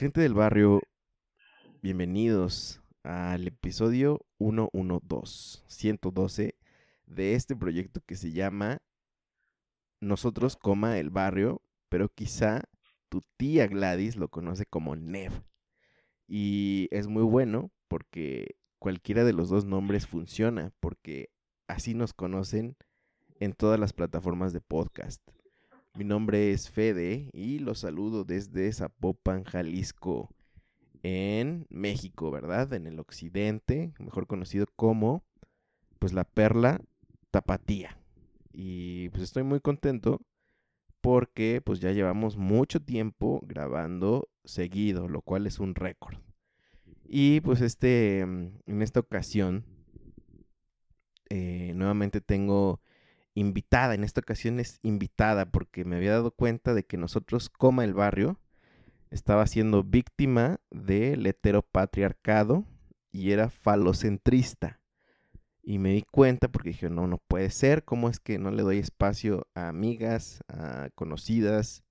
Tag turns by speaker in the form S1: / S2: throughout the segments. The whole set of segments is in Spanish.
S1: Gente del barrio, bienvenidos al episodio 112, 112 de este proyecto que se llama Nosotros, coma el barrio, pero quizá tu tía Gladys lo conoce como Nev. Y es muy bueno porque cualquiera de los dos nombres funciona, porque así nos conocen en todas las plataformas de podcast. Mi nombre es Fede y los saludo desde Zapopan, Jalisco, en México, ¿verdad? En el occidente, mejor conocido como, pues, la perla tapatía. Y pues estoy muy contento porque pues ya llevamos mucho tiempo grabando seguido, lo cual es un récord. Y pues este, en esta ocasión, eh, nuevamente tengo invitada, en esta ocasión es invitada porque me había dado cuenta de que nosotros, Coma el Barrio, estaba siendo víctima del heteropatriarcado y era falocentrista. Y me di cuenta porque dije, no, no puede ser, ¿cómo es que no le doy espacio a amigas, a conocidas?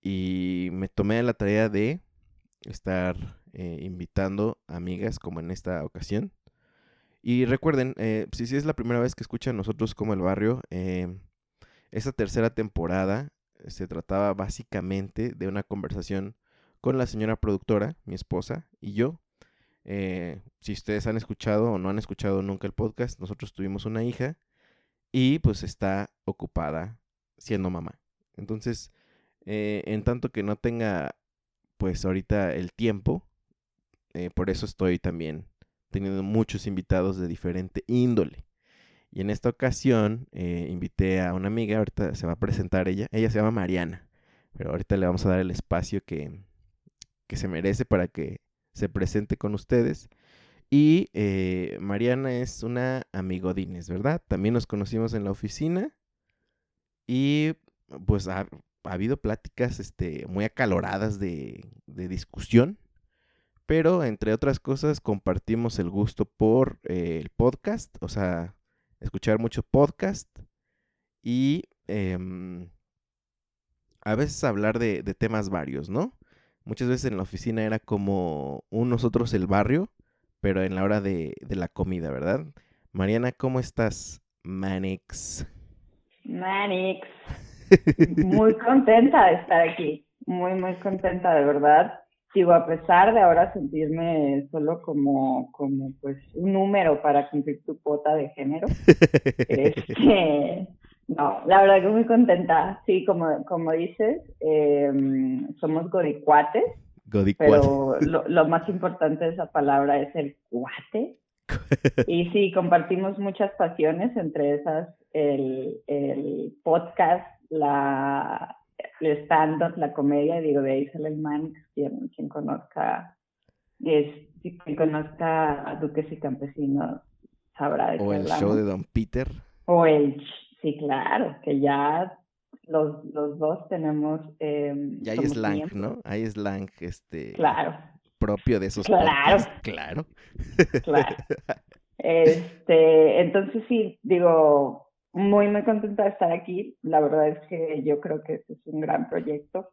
S1: Y me tomé la tarea de estar eh, invitando amigas como en esta ocasión. Y recuerden, eh, si, es la primera vez que escuchan nosotros como el barrio, eh, esta tercera temporada se trataba básicamente de una conversación con la señora productora, mi esposa y yo. Eh, si ustedes han escuchado o no han escuchado nunca el podcast, nosotros tuvimos una hija y pues está ocupada siendo mamá. Entonces, en tanto que no tenga pues ahorita el tiempo, por eso estoy también teniendo muchos invitados de diferente índole. Y en esta ocasión eh, invité a una amiga, ahorita se va a presentar ella, ella se llama Mariana, pero ahorita le vamos a dar el espacio que, que se merece para que se presente con ustedes. Y eh, Mariana es una amigodines, ¿verdad? También nos conocimos en la oficina y pues ha, habido pláticas este, muy acaloradas de, de discusión pero entre otras cosas compartimos el gusto por eh, el podcast, o sea, escuchar mucho podcast y em, a veces hablar de, temas varios, ¿no? Muchas veces en la oficina era como un nosotros el barrio, pero en la hora de, de la comida, ¿verdad? Mariana, ¿cómo estás? Manix.
S2: Manix. Muy contenta de estar aquí. Muy, muy contenta, de verdad digo, a pesar de ahora sentirme solo como, como pues un número para cumplir tu cuota de género, este, no, la verdad que muy contenta. Sí, como, como dices, em, somos godicuates, pero lo, lo, más importante de esa palabra es el cuate. y sí, compartimos muchas pasiones, entre esas el, el podcast, la, el stand-up, la comedia, digo, de ahí sale el man, quien, quien conozca, es, quien conozca a Duques y Campesinos sabrá de
S1: O el show de Don Peter.
S2: O el, sí, claro, que ya los, los dos tenemos... Eh,
S1: ya hay slang, ¿no? Hay slang, este...
S2: Claro.
S1: Propio de esos
S2: Claro.
S1: Claro.
S2: Claro. Este, entonces sí, digo, muy, muy contenta de estar aquí. La verdad es que yo creo que este es un gran proyecto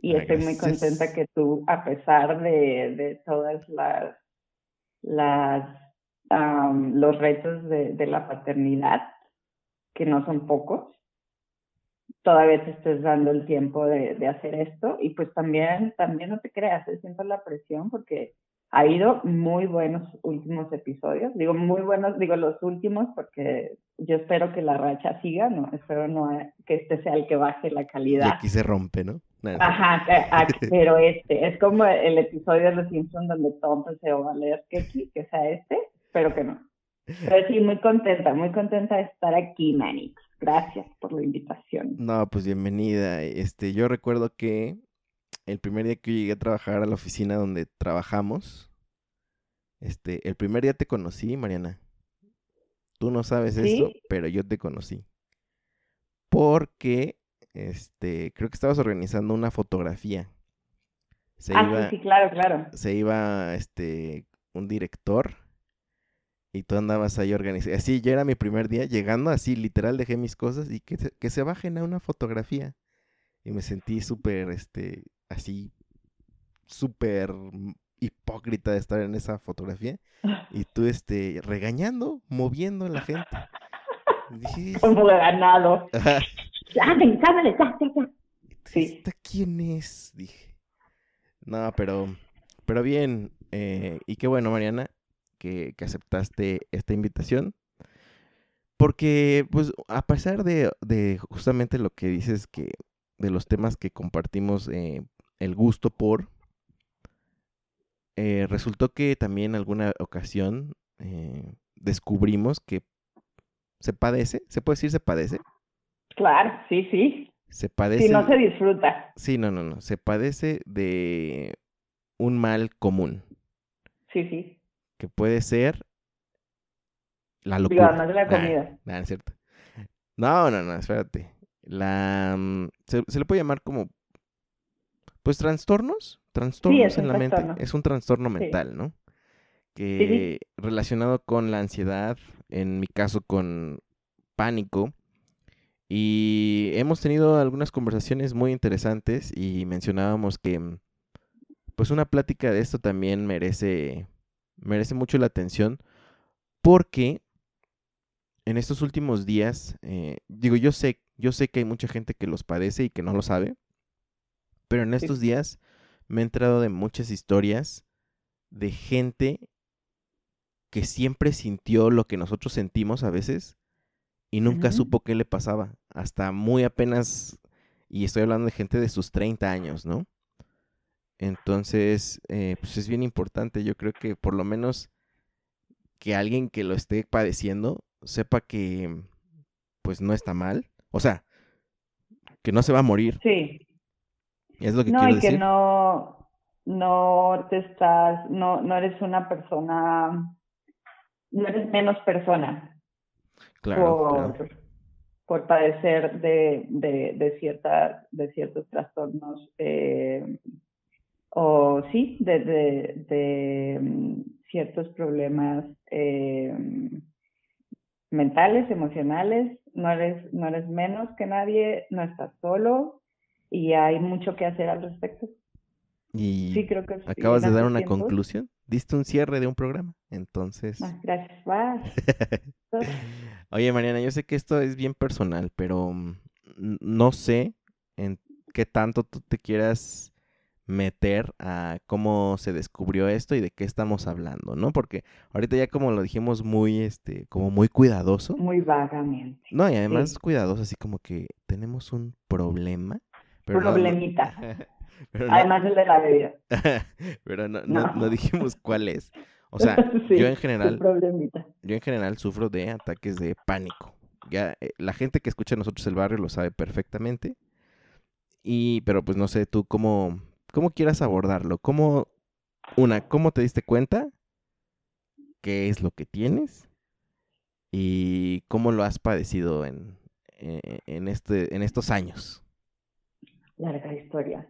S2: y estoy muy contenta que tú, a pesar de, de todas las, las los retos de, de la paternidad, que no son pocos todavía te estés dando el tiempo de, de, hacer esto y pues también, también no te creas, siento la presión porque ha habido muy buenos últimos episodios, digo muy buenos, digo los últimos porque yo espero que la racha siga, no, espero no que este sea el que baje la calidad. Y
S1: aquí se rompe, ¿no?
S2: Ajá, pero este, es como el episodio de Los Simpsons donde todo empezó a valer que, que sea este, pero que no. Pero sí, muy contenta, muy contenta de estar aquí, Manix. Gracias por la invitación.
S1: No, pues bienvenida. Este, yo recuerdo que el primer día que yo llegué a trabajar a la oficina donde trabajamos, este, el primer día te conocí, Mariana. Tú no sabes esto, pero yo te conocí. Porque, este, creo que estabas organizando una fotografía.
S2: Se ah, iba, sí, claro, claro.
S1: Se iba, este, un director y tú andabas ahí organizando. Así, yo era mi primer día, llegando así, literal, dejé mis cosas y que se, que se bajen a una fotografía. Y me sentí súper, este, así, súper hipócrita de estar en esa fotografía. Y tú, este, regañando, moviendo a la gente.
S2: Como ganado. ya,
S1: Sí. quién es? Dije. No, pero, pero bien. Eh, y qué bueno, Mariana que, aceptaste esta invitación. Porque, pues, a pesar de, justamente lo que dices que de los temas que compartimos, eh, el gusto por, eh, resultó que también en alguna ocasión eh, descubrimos que se padece, ¿se puede decir se padece?
S2: Claro, sí, sí.
S1: Se padece.
S2: Si no se disfruta.
S1: Sí, no, no, no. Se padece de un mal común.
S2: Sí, sí
S1: que puede ser la locura.
S2: no la comida.
S1: no, es cierto. No, no, no, espérate. La, mm, se, le puede llamar como, pues, trastornos. Trastornos en la mente. Es un trastorno mental, ¿no? Que relacionado con la ansiedad, en mi caso con pánico. Y hemos tenido algunas conversaciones muy interesantes y mencionábamos que, mm, pues, una plática de esto también merece merece mucho la atención porque en estos últimos días, eh, digo, yo sé, yo sé que hay mucha gente que los padece y que no lo sabe, pero en estos días me he entrado de muchas historias de gente que siempre sintió lo que nosotros sentimos a veces y nunca supo qué le pasaba, hasta muy apenas, y estoy hablando de gente de sus 30 años, ¿no? Entonces, eh, pues es bien importante, yo creo que por lo menos que alguien que lo esté padeciendo sepa que pues no está mal, o sea, que no se va a morir.
S2: Sí.
S1: Es lo que no, y
S2: que no, no te estás, no, no eres una persona, no eres menos persona.
S1: Claro.
S2: Por, por padecer de, de, de, cierta, de ciertos trastornos eh, o sí, de, de, mm, ciertos problemas eh, mentales, emocionales, no eres, no eres menos que nadie, no estás solo y hay mucho que hacer al respecto.
S1: Y
S2: sí, creo que
S1: acabas de dar una conclusión, diste un cierre de un programa, entonces...
S2: Ah, gracias,
S1: Oye, Mariana, yo sé que esto es bien personal, pero mm, no sé en qué tanto tú te quieras meter a cómo se descubrió esto y de qué estamos hablando, ¿no? Porque ahorita ya como lo dijimos muy, este, como muy cuidadoso.
S2: Muy vagamente.
S1: No, y además cuidadoso, así como que tenemos un problema.
S2: Problemita. además el de la bebida.
S1: pero no, no, dijimos cuál es. O sea, yo en general, yo en general sufro de ataques de pánico. Ya eh, la gente que escucha a nosotros el barrio lo sabe perfectamente. Y, pero pues no sé tú cómo, cómo quieras abordarlo. ¿Cómo, una, cómo te diste cuenta? ¿Qué es lo que tienes? ¿Y cómo lo has padecido en, eh, en, este, en estos años?
S2: Larga historia.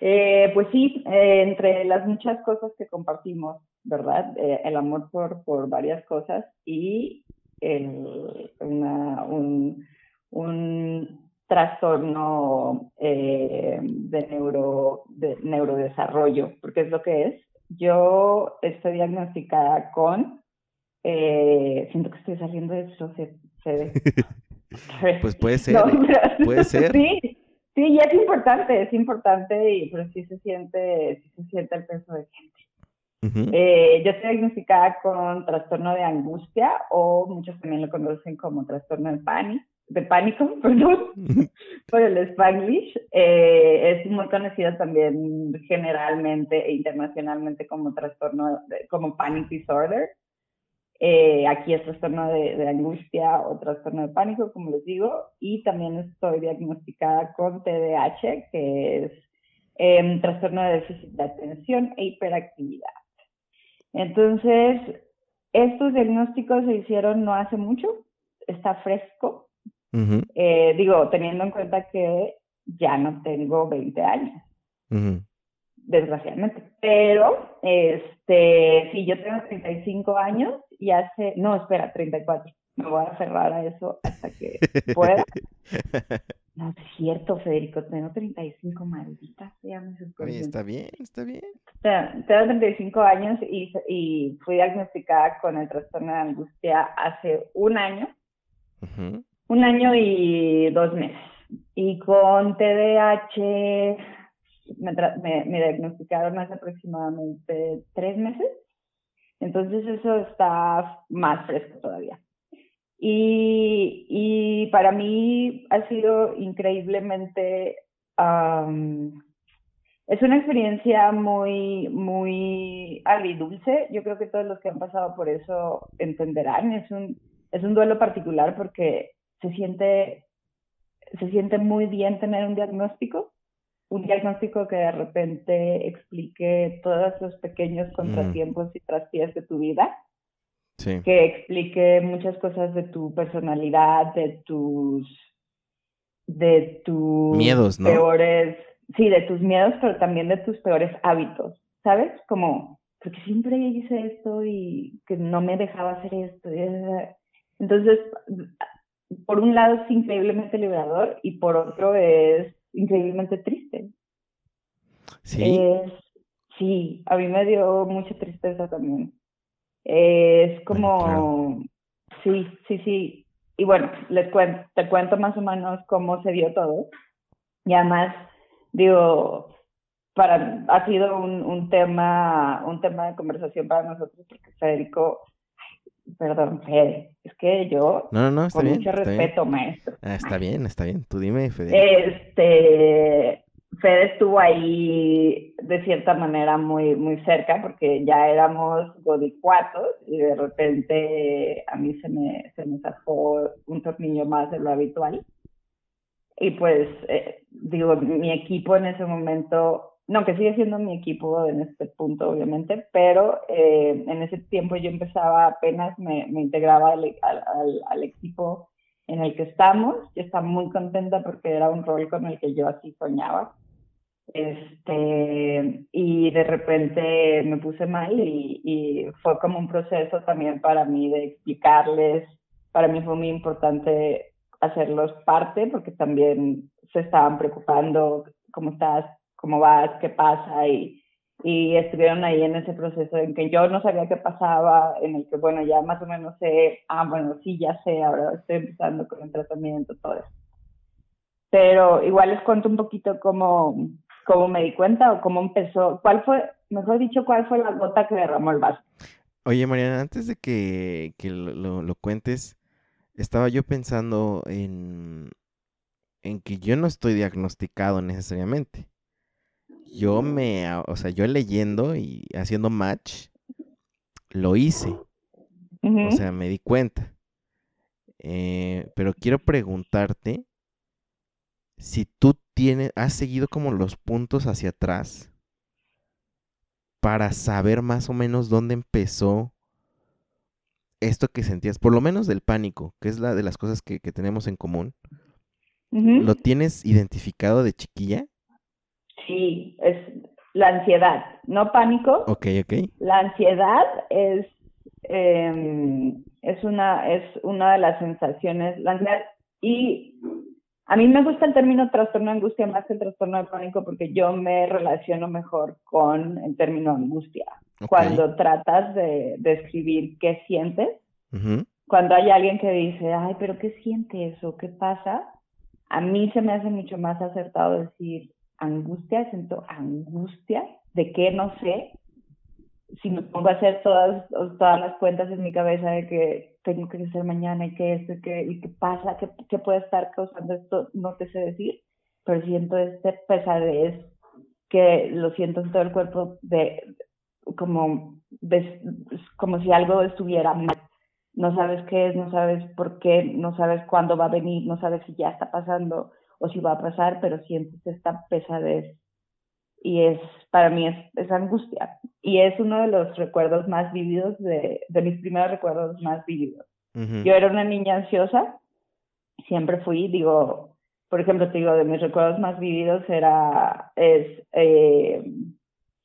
S2: Eh, pues sí, eh, entre las muchas cosas que compartimos, ¿verdad? el amor por, por varias cosas y el, una, un, un trastorno eh, de, neuro, de neurodesarrollo, porque es lo que es. Yo estoy diagnosticada con Eh, siento que estoy saliendo de eso, se, ve.
S1: pues puede ser, puede ser.
S2: Sí, sí, y es importante, es importante, y, pero sí se siente, sí se siente el peso de gente. Eh, yo estoy diagnosticada con trastorno de angustia o muchos también lo conocen como trastorno de pánico, de pánico, perdón, por el Spanglish. Eh, es muy conocida también generalmente e internacionalmente como trastorno, como panic disorder. Eh, aquí es trastorno de, angustia o trastorno de pánico, como les digo, y también estoy diagnosticada con TDAH, que es eh, trastorno de déficit de atención e hiperactividad. Entonces, estos diagnósticos se hicieron no hace mucho, está fresco. Eh, digo, teniendo en cuenta que ya no tengo 20 años, desgraciadamente. Pero, este, sí, yo tengo 35 años y hace, no, espera, 34. Me voy a aferrar a eso hasta que pueda. No es cierto, Federico, tengo 35, maldita sea,
S1: Oye, está bien, está bien.
S2: Tengo 35 años y, y fui diagnosticada con el trastorno de angustia hace un año. Un año y dos meses. Y con TDAH me, me, me diagnosticaron hace aproximadamente tres meses. Entonces eso está más fresco todavía. Y, para mí ha sido increíblemente, es una experiencia muy, muy agridulce. Yo creo que todos los que han pasado por eso entenderán. Es un, es un duelo particular porque se siente, se siente muy bien tener un diagnóstico, un diagnóstico que de repente explique todos los pequeños mm. contratiempos y traspiés de tu vida que explique muchas cosas de tu personalidad, de tus de tus
S1: miedos, ¿no?
S2: peores, sí, de tus miedos, pero también de tus peores hábitos, ¿sabes? Como porque siempre hice esto y que no me dejaba hacer esto. Entonces, por un lado es increíblemente liberador y por otro es increíblemente triste.
S1: Sí.
S2: sí, a mí me dio mucha tristeza también es como, sí, sí, sí. Y bueno, les cuento, te cuento más o menos cómo se dio todo. Y además, digo, para, ha sido un, un tema, un tema de conversación para nosotros porque Federico, perdón, Fede, es que yo,
S1: no, no, está
S2: con
S1: bien,
S2: mucho respeto, maestro.
S1: Ah, está bien, está bien, tú dime, Federico.
S2: Este, Fede estuvo ahí de cierta manera muy, muy cerca porque ya éramos godicuatos y de repente a mí se me, se me sacó un tornillo más de lo habitual. Y pues, eh, digo, mi equipo en ese momento, no, que sigue siendo mi equipo en este punto, obviamente, pero eh, en ese tiempo yo empezaba apenas, me, me integraba al, al, al equipo en el que estamos. Yo estaba muy contenta porque era un rol con el que yo así soñaba este, y de repente me puse mal y, y, fue como un proceso también para mí de explicarles, para mí fue muy importante hacerlos parte porque también se estaban preocupando cómo estás, cómo vas, qué pasa y, y estuvieron ahí en ese proceso en que yo no sabía qué pasaba, en el que bueno, ya más o menos sé, ah, bueno, sí, ya sé, ahora estoy empezando con el tratamiento, todo eso. Pero igual les cuento un poquito cómo, cómo me di cuenta o cómo empezó, cuál fue, mejor dicho, cuál fue la gota que derramó el vaso.
S1: Oye, Mariana, antes de que, lo, lo, cuentes, estaba yo pensando en, en que yo no estoy diagnosticado necesariamente. Yo me, o sea, yo leyendo y haciendo match, lo hice. O sea, me di cuenta. Eh, pero quiero preguntarte si tú tienes, has seguido como los puntos hacia atrás para saber más o menos dónde empezó esto que sentías, por lo menos del pánico, que es la de las cosas que, tenemos en común. ¿Lo tienes identificado de chiquilla?
S2: Sí, es la ansiedad, no pánico.
S1: Ok, ok.
S2: La ansiedad es, em, es, una, es una de las sensaciones, la ansiedad, y a mí me gusta el término trastorno de angustia más que el trastorno de pánico porque yo me relaciono mejor con el término angustia. cuando tratas de describir qué sientes. Cuando hay alguien que dice, ay, pero ¿qué sientes o qué pasa? A mí se me hace mucho más acertado decir angustia, siento angustia, de qué no sé. Si me pongo a hacer todas, todas las cuentas en mi cabeza de que tengo que hacer mañana y qué esto y qué, y qué pasa, qué, qué puede estar causando esto, no te sé decir, pero siento este pesadez que lo siento en todo el cuerpo de como, como si algo estuviera mal. No sabes qué es, no sabes por qué, no sabes cuándo va a venir, no sabes si ya está pasando o si va a pasar, pero sientes esta pesadez y es, para mí es, es angustia. Y es uno de los recuerdos más vividos, de, de mis primeros recuerdos más vividos. Yo era una niña ansiosa, siempre fui, digo, por ejemplo, te digo, de mis recuerdos más vividos era, es, eh,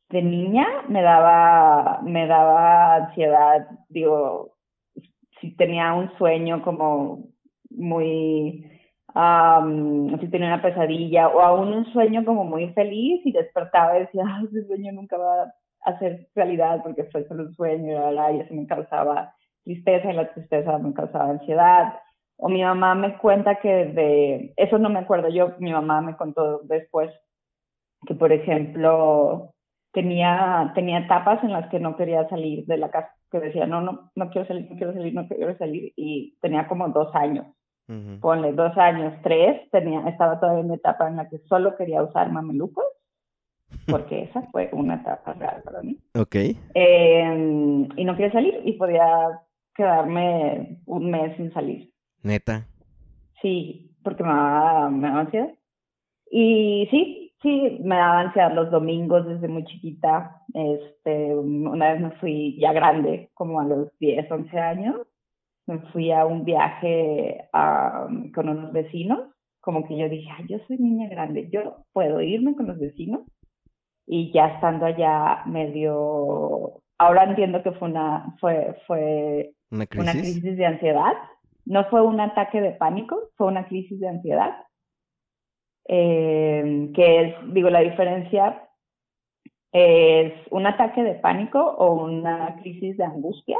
S2: de niña me daba, me daba ansiedad, digo, si tenía un sueño como muy, si tenía una pesadilla o aún un sueño como muy feliz y despertaba y decía, ese sueño nunca va a ser realidad porque fue solo un sueño y, eso me causaba tristeza y la tristeza me causaba ansiedad. O mi mamá me cuenta que de, eso no me acuerdo yo, mi mamá me contó después que, por ejemplo, tenía, tenía etapas en las que no quería salir de la casa, que decía, no, no, no quiero salir, no quiero salir, no quiero salir, y tenía como dos años. Ponle dos años, tres, tenía, estaba todavía en una etapa en la que solo quería usar mamelucos, porque esa fue una etapa real para mí.
S1: Ok.
S2: Em, y no quería salir y podía quedarme un mes sin salir.
S1: Neta.
S2: Sí, porque me daba, me daba ansiedad. Y sí, sí, me daba ansiedad los domingos desde muy chiquita. Este, una vez me fui ya grande, como a los 10, 11 años me fui a un viaje con unos vecinos, como que yo dije, yo soy niña grande, yo puedo irme con los vecinos. Y ya estando allá medio, ahora entiendo que fue una, fue, fue
S1: ¿Una, crisis?
S2: de ansiedad. No fue un ataque de pánico, fue una crisis de ansiedad. Eh, que es, digo, la diferencia es un ataque de pánico o una crisis de angustia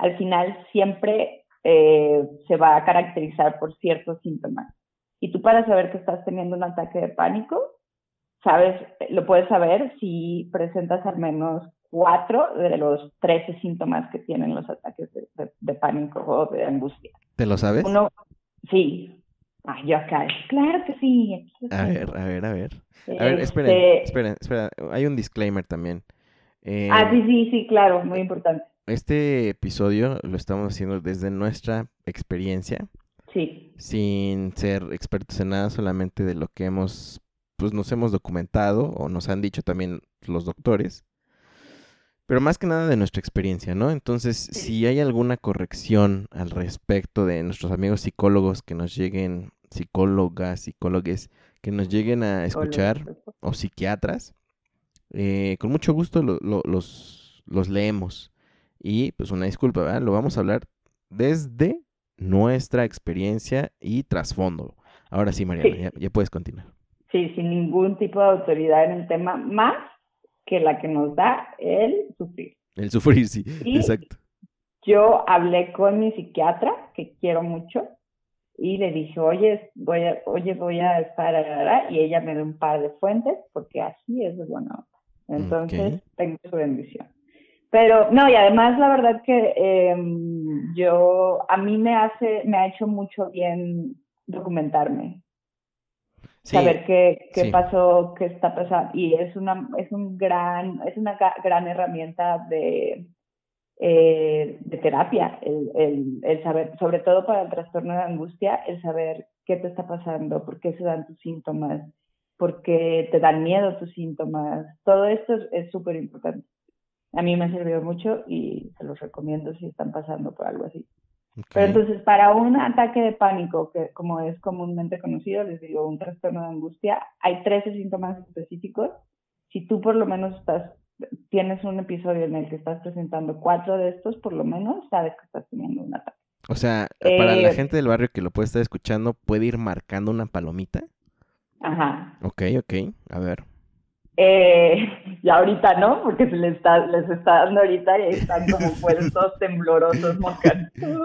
S2: al final siempre eh, se va a caracterizar por ciertos síntomas. Y tú para saber que estás teniendo un ataque de pánico, sabes, lo puedes saber si presentas al menos cuatro de los 13 síntomas que tienen los ataques de, pánico o de angustia.
S1: ¿Te lo sabes?
S2: Uno, sí. Ay, yo acá, claro que sí.
S1: a ver, a ver, a ver. A ver, esperen, este esperen, esperen. Hay un disclaimer también.
S2: ah, sí, sí, sí, claro, muy importante.
S1: Este episodio lo estamos haciendo desde nuestra experiencia.
S2: Sí.
S1: Sin ser expertos en nada, solamente de lo que hemos, pues nos hemos documentado o nos han dicho también los doctores. Pero más que nada de nuestra experiencia, ¿no? Entonces, si hay alguna corrección al respecto de nuestros amigos psicólogos que nos lleguen, psicólogas, psicólogues, que nos lleguen a escuchar, o psiquiatras, eh, con mucho gusto los, los leemos. Y pues una disculpa, ¿verdad? Lo vamos a hablar desde nuestra experiencia y trasfondo. Ahora sí, Mariana, Ya, puedes continuar.
S2: Sí, sin ningún tipo de autoridad en el tema, más que la que nos da el sufrir.
S1: El sufrir, sí, exacto.
S2: Yo hablé con mi psiquiatra, que quiero mucho, y le dije, oye, voy a, oye, voy a estar, y ella me dio un par de fuentes, porque así es de buena Entonces, tengo su bendición. Pero no, y además la verdad que em, yo, a mí me hace, me ha hecho mucho bien documentarme. saber qué, qué pasó, qué está pasando. Y es una, es un gran, es una gran herramienta de, eh, de terapia, el, el, el, saber, sobre todo para el trastorno de angustia, el saber qué te está pasando, por qué se dan tus síntomas, por qué te dan miedo tus síntomas. Todo esto es súper importante a mí me ha servido mucho y se los recomiendo si están pasando por algo así. Pero entonces, para un ataque de pánico, que como es comúnmente conocido, les digo, un trastorno de angustia, hay 13 síntomas específicos. Si tú por lo menos estás, tienes un episodio en el que estás presentando cuatro de estos, por lo menos sabes que estás teniendo un ataque.
S1: O sea, para la eh, gente del barrio que lo puede estar escuchando, ¿puede ir marcando una palomita?
S2: Ajá.
S1: Ok, ok, a ver.
S2: Eh, y ahorita no, porque se les está, les está dando ahorita y están como puestos temblorosos.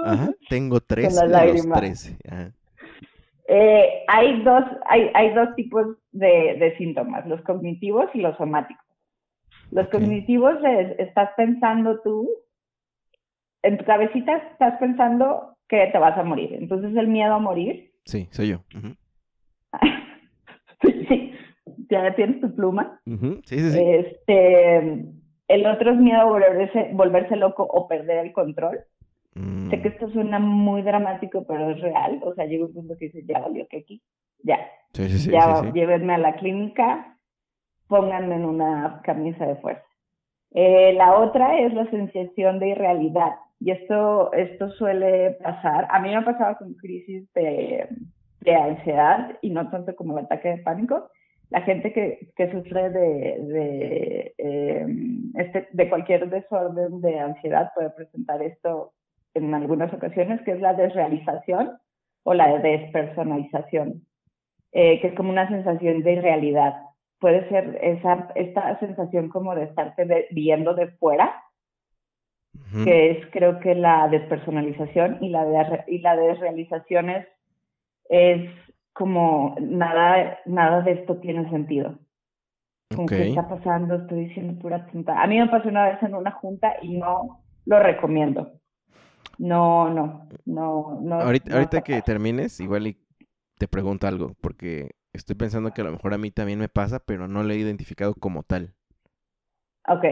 S1: Ajá, tengo tres
S2: las
S1: de los
S2: lágrimas.
S1: trece. Ajá.
S2: Eh, hay, dos, hay, hay dos tipos de, de síntomas, los cognitivos y los somáticos. Los cognitivos es, estás pensando tú, en tu cabecita estás pensando que te vas a morir. Entonces el miedo a morir,
S1: Sí, soy yo.
S2: Sí, sí, ya tienes tu pluma.
S1: Ujú, Sí, sí, sí.
S2: Este, el otro es miedo a volverse, volverse loco o perder el control.
S1: Mm,
S2: Sé que esto suena muy dramático, pero es real. O sea, llega un punto que dices, ya valió que aquí, ya, ya llévenme a la clínica, pónganme en una camisa de fuerza. Eh, la otra es la sensación de irrealidad. Y esto, esto suele pasar. A mí me ha pasado con crisis de, de ansiedad y no tanto como el ataque de pánico. La gente que, que sufre de, de, eh, este, de cualquier desorden de ansiedad puede presentar esto en algunas ocasiones, que es la desrealización o la despersonalización, eh, que es como una sensación de irrealidad. Puede ser esa, esta sensación como de estarte de- viendo de fuera,
S1: Ujú.
S2: que es creo que la despersonalización y la, de, y la desrealización es, es como nada, nada de esto tiene sentido. Como
S1: Ok.
S2: que está pasando, estoy diciendo pura tonta. A mí me pasó una vez en una junta y no lo recomiendo. No, no, no, no.
S1: Ahorita,
S2: no
S1: ahorita que termines, igual y te pregunto algo, porque estoy pensando que a lo mejor a mí también me pasa, pero no lo he identificado como tal.
S2: Ok.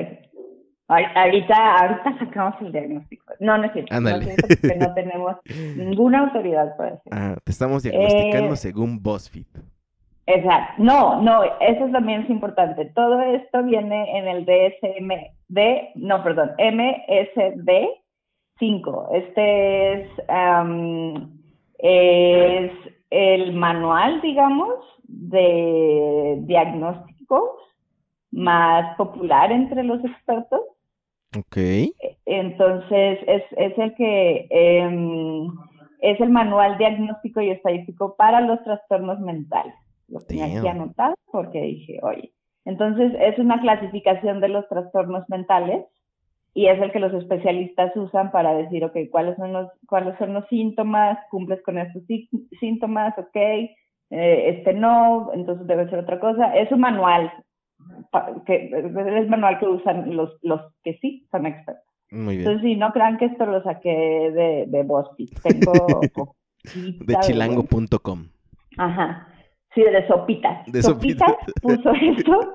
S2: Ahor- Ahorita, ahorita sacamos el diagnóstico. No, no es cierto. No
S1: Ándale.
S2: es cierto porque no tenemos ninguna autoridad para decir.
S1: Ah, te estamos diagnosticando
S2: Eh,
S1: según BuzzFeed.
S2: Exacto. No, no, eso es también es importante. Todo esto viene en el DSM, D, no, perdón, MSD 5. Este es, am, es el manual, digamos, de diagnósticos más popular entre los expertos.
S1: Ok.
S2: Entonces, es, es el que em, es el manual diagnóstico y estadístico para los trastornos mentales. Lo tenía aquí
S1: Damn.
S2: anotado porque dije, oye. Entonces, es una clasificación de los trastornos mentales y es el que los especialistas usan para decir, ok, cuáles son los, cuáles son los síntomas, cumples con estos sí- síntomas, ok, eh, este no, entonces debe ser otra cosa. Es un manual, que, es el manual que usan los, los que sí son expertos.
S1: Muy bien.
S2: Entonces, sí, no crean que esto lo saqué de, de BuzzFeed. Tengo
S1: De chilango.com.
S2: Ajá. Sí, de sopitas.
S1: De
S2: sopitas
S1: sopitas.
S2: puso esto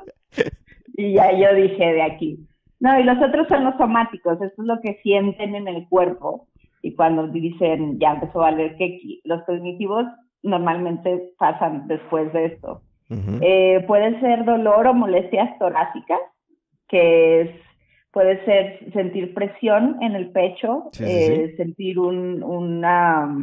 S2: y ya yo dije de aquí. No, y los otros son los somáticos. Esto es lo que sienten en el cuerpo. Y cuando dicen, ya empezó a valer que los cognitivos normalmente pasan después de esto. Eh, puede ser dolor o molestias torácicas, que es, puede ser sentir presión en el pecho,
S1: Sí, sí,
S2: eh, sentir un, una,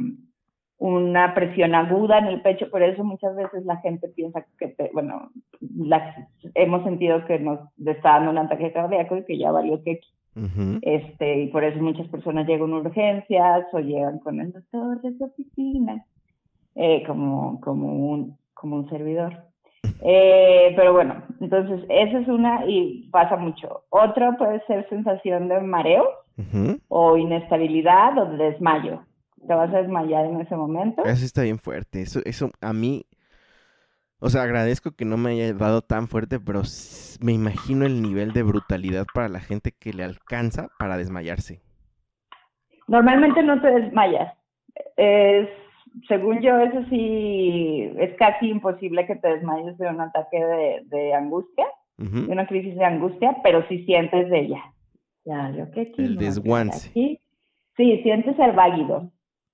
S2: una presión aguda en el pecho, por eso muchas veces la gente piensa que, bueno, las- hemos sentido que nos está dando un ataque cardíaco y que ya valió que
S1: Ujú.
S2: este, y por eso muchas personas llegan a urgencias o llegan con el doctor de su oficina, eh, como, como, un, como un servidor. Eh, pero bueno, entonces esa es una y pasa mucho. Otro puede ser sensación de mareo o inestabilidad o de desmayo. Te vas a desmayar en ese momento.
S1: Eso está bien fuerte. Eso, eso a mí. O sea, agradezco que no me haya dado tan fuerte, pero me imagino el nivel de brutalidad para la gente que le alcanza para desmayarse.
S2: Normalmente no te desmayas. Es, según yo, eso sí, es casi imposible que te desmayes de un ataque de, de angustia, de una crisis de angustia, pero sí sientes de ella. Ya, yo qué aquí
S1: El
S2: no
S1: desguance.
S2: aquí. Sí, sientes el váguido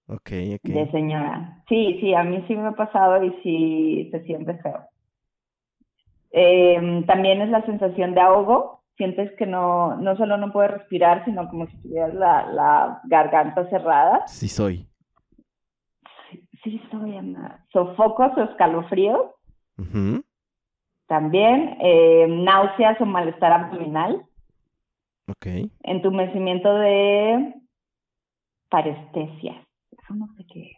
S1: Ok, ok.
S2: de señora. Sí, sí, a mí sí me ha pasado y sí se siente feo. Eh, también es la sensación de ahogo. Sientes que no, no solo no puedes respirar, sino como si tuvieras la, la garganta cerrada.
S1: Sí soy.
S2: Sí, soy Ana. Sofocos o escalofríos. También eh, náuseas o malestar abdominal.
S1: Ok.
S2: Entumecimiento de parestesia. Eso no sé qué es.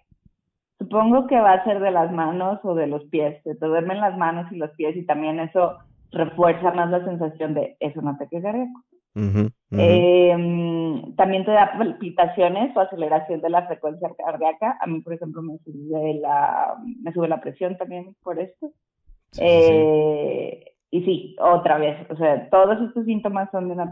S2: Supongo que va a ser de las manos o de los pies. Se te duermen las manos y los pies y también eso refuerza más la sensación de es un ataque cardíaco. Em, también te da palpitaciones o aceleración de la frecuencia cardíaca. A mí, por ejemplo, me sube la, me sube la presión también por esto. Eh, y sí, otra vez, o sea, todos estos síntomas son de, una,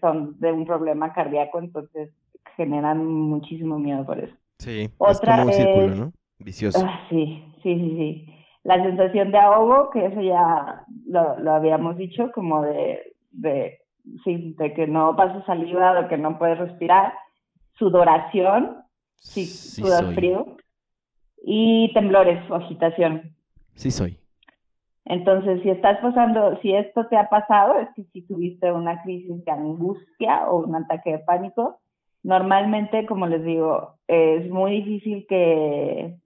S2: son de un problema cardíaco, entonces generan muchísimo miedo por eso.
S1: Sí, otra es como un círculo, ¿no? Vicioso.
S2: Ah, sí, sí, sí, sí. La sensación de ahogo, que eso ya lo, lo habíamos dicho, como de, de sí, de que no pasa saliva, de que no puedes respirar, sudoración, sí, sudor frío, y temblores o agitación.
S1: Sí soy.
S2: Entonces, si estás pasando, si esto te ha pasado, es que si tuviste una crisis de angustia o un ataque de pánico, normalmente, como les digo, es muy difícil que,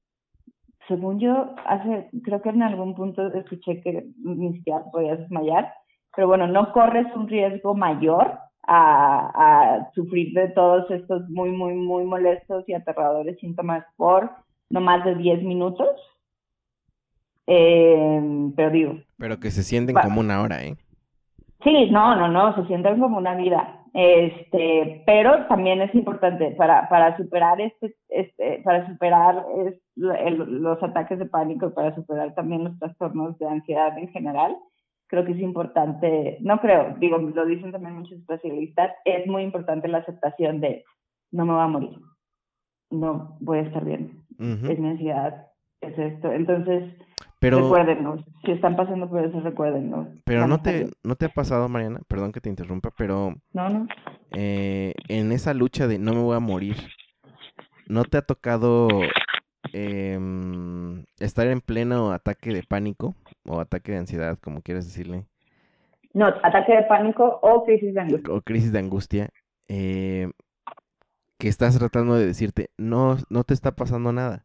S2: según yo, hace, creo que en algún punto escuché que ni siquiera podías desmayar, pero bueno, no corres un riesgo mayor a, sufrir de todos estos muy, muy, muy molestos y aterradores síntomas por no más de 10 minutos. Eh, pero digo.
S1: Pero que se sienten como una hora, ¿eh?
S2: Sí, no, no, no, se sienten como una vida. Este, pero también es importante para, para superar este, este, para superar los ataques de pánico y para superar también los trastornos de ansiedad en general, creo que es importante, no creo, digo, lo dicen también muchos especialistas, es muy importante la aceptación de no me va a morir, no voy a estar bien, es mi ansiedad, es esto. Entonces, pero, recuérdenos, si están pasando por eso, recuérdenos.
S1: Pero no te, no te ha pasado, Mariana, perdón que te interrumpa, pero
S2: no, no.
S1: Eh, en esa lucha de no me voy a morir, ¿no te ha tocado eh, estar en pleno ataque de pánico o ataque de ansiedad, como quieras decirle.
S2: No, ataque de pánico o crisis de angustia.
S1: O crisis de angustia. Eh, que estás tratando de decirte, no, no te está pasando nada.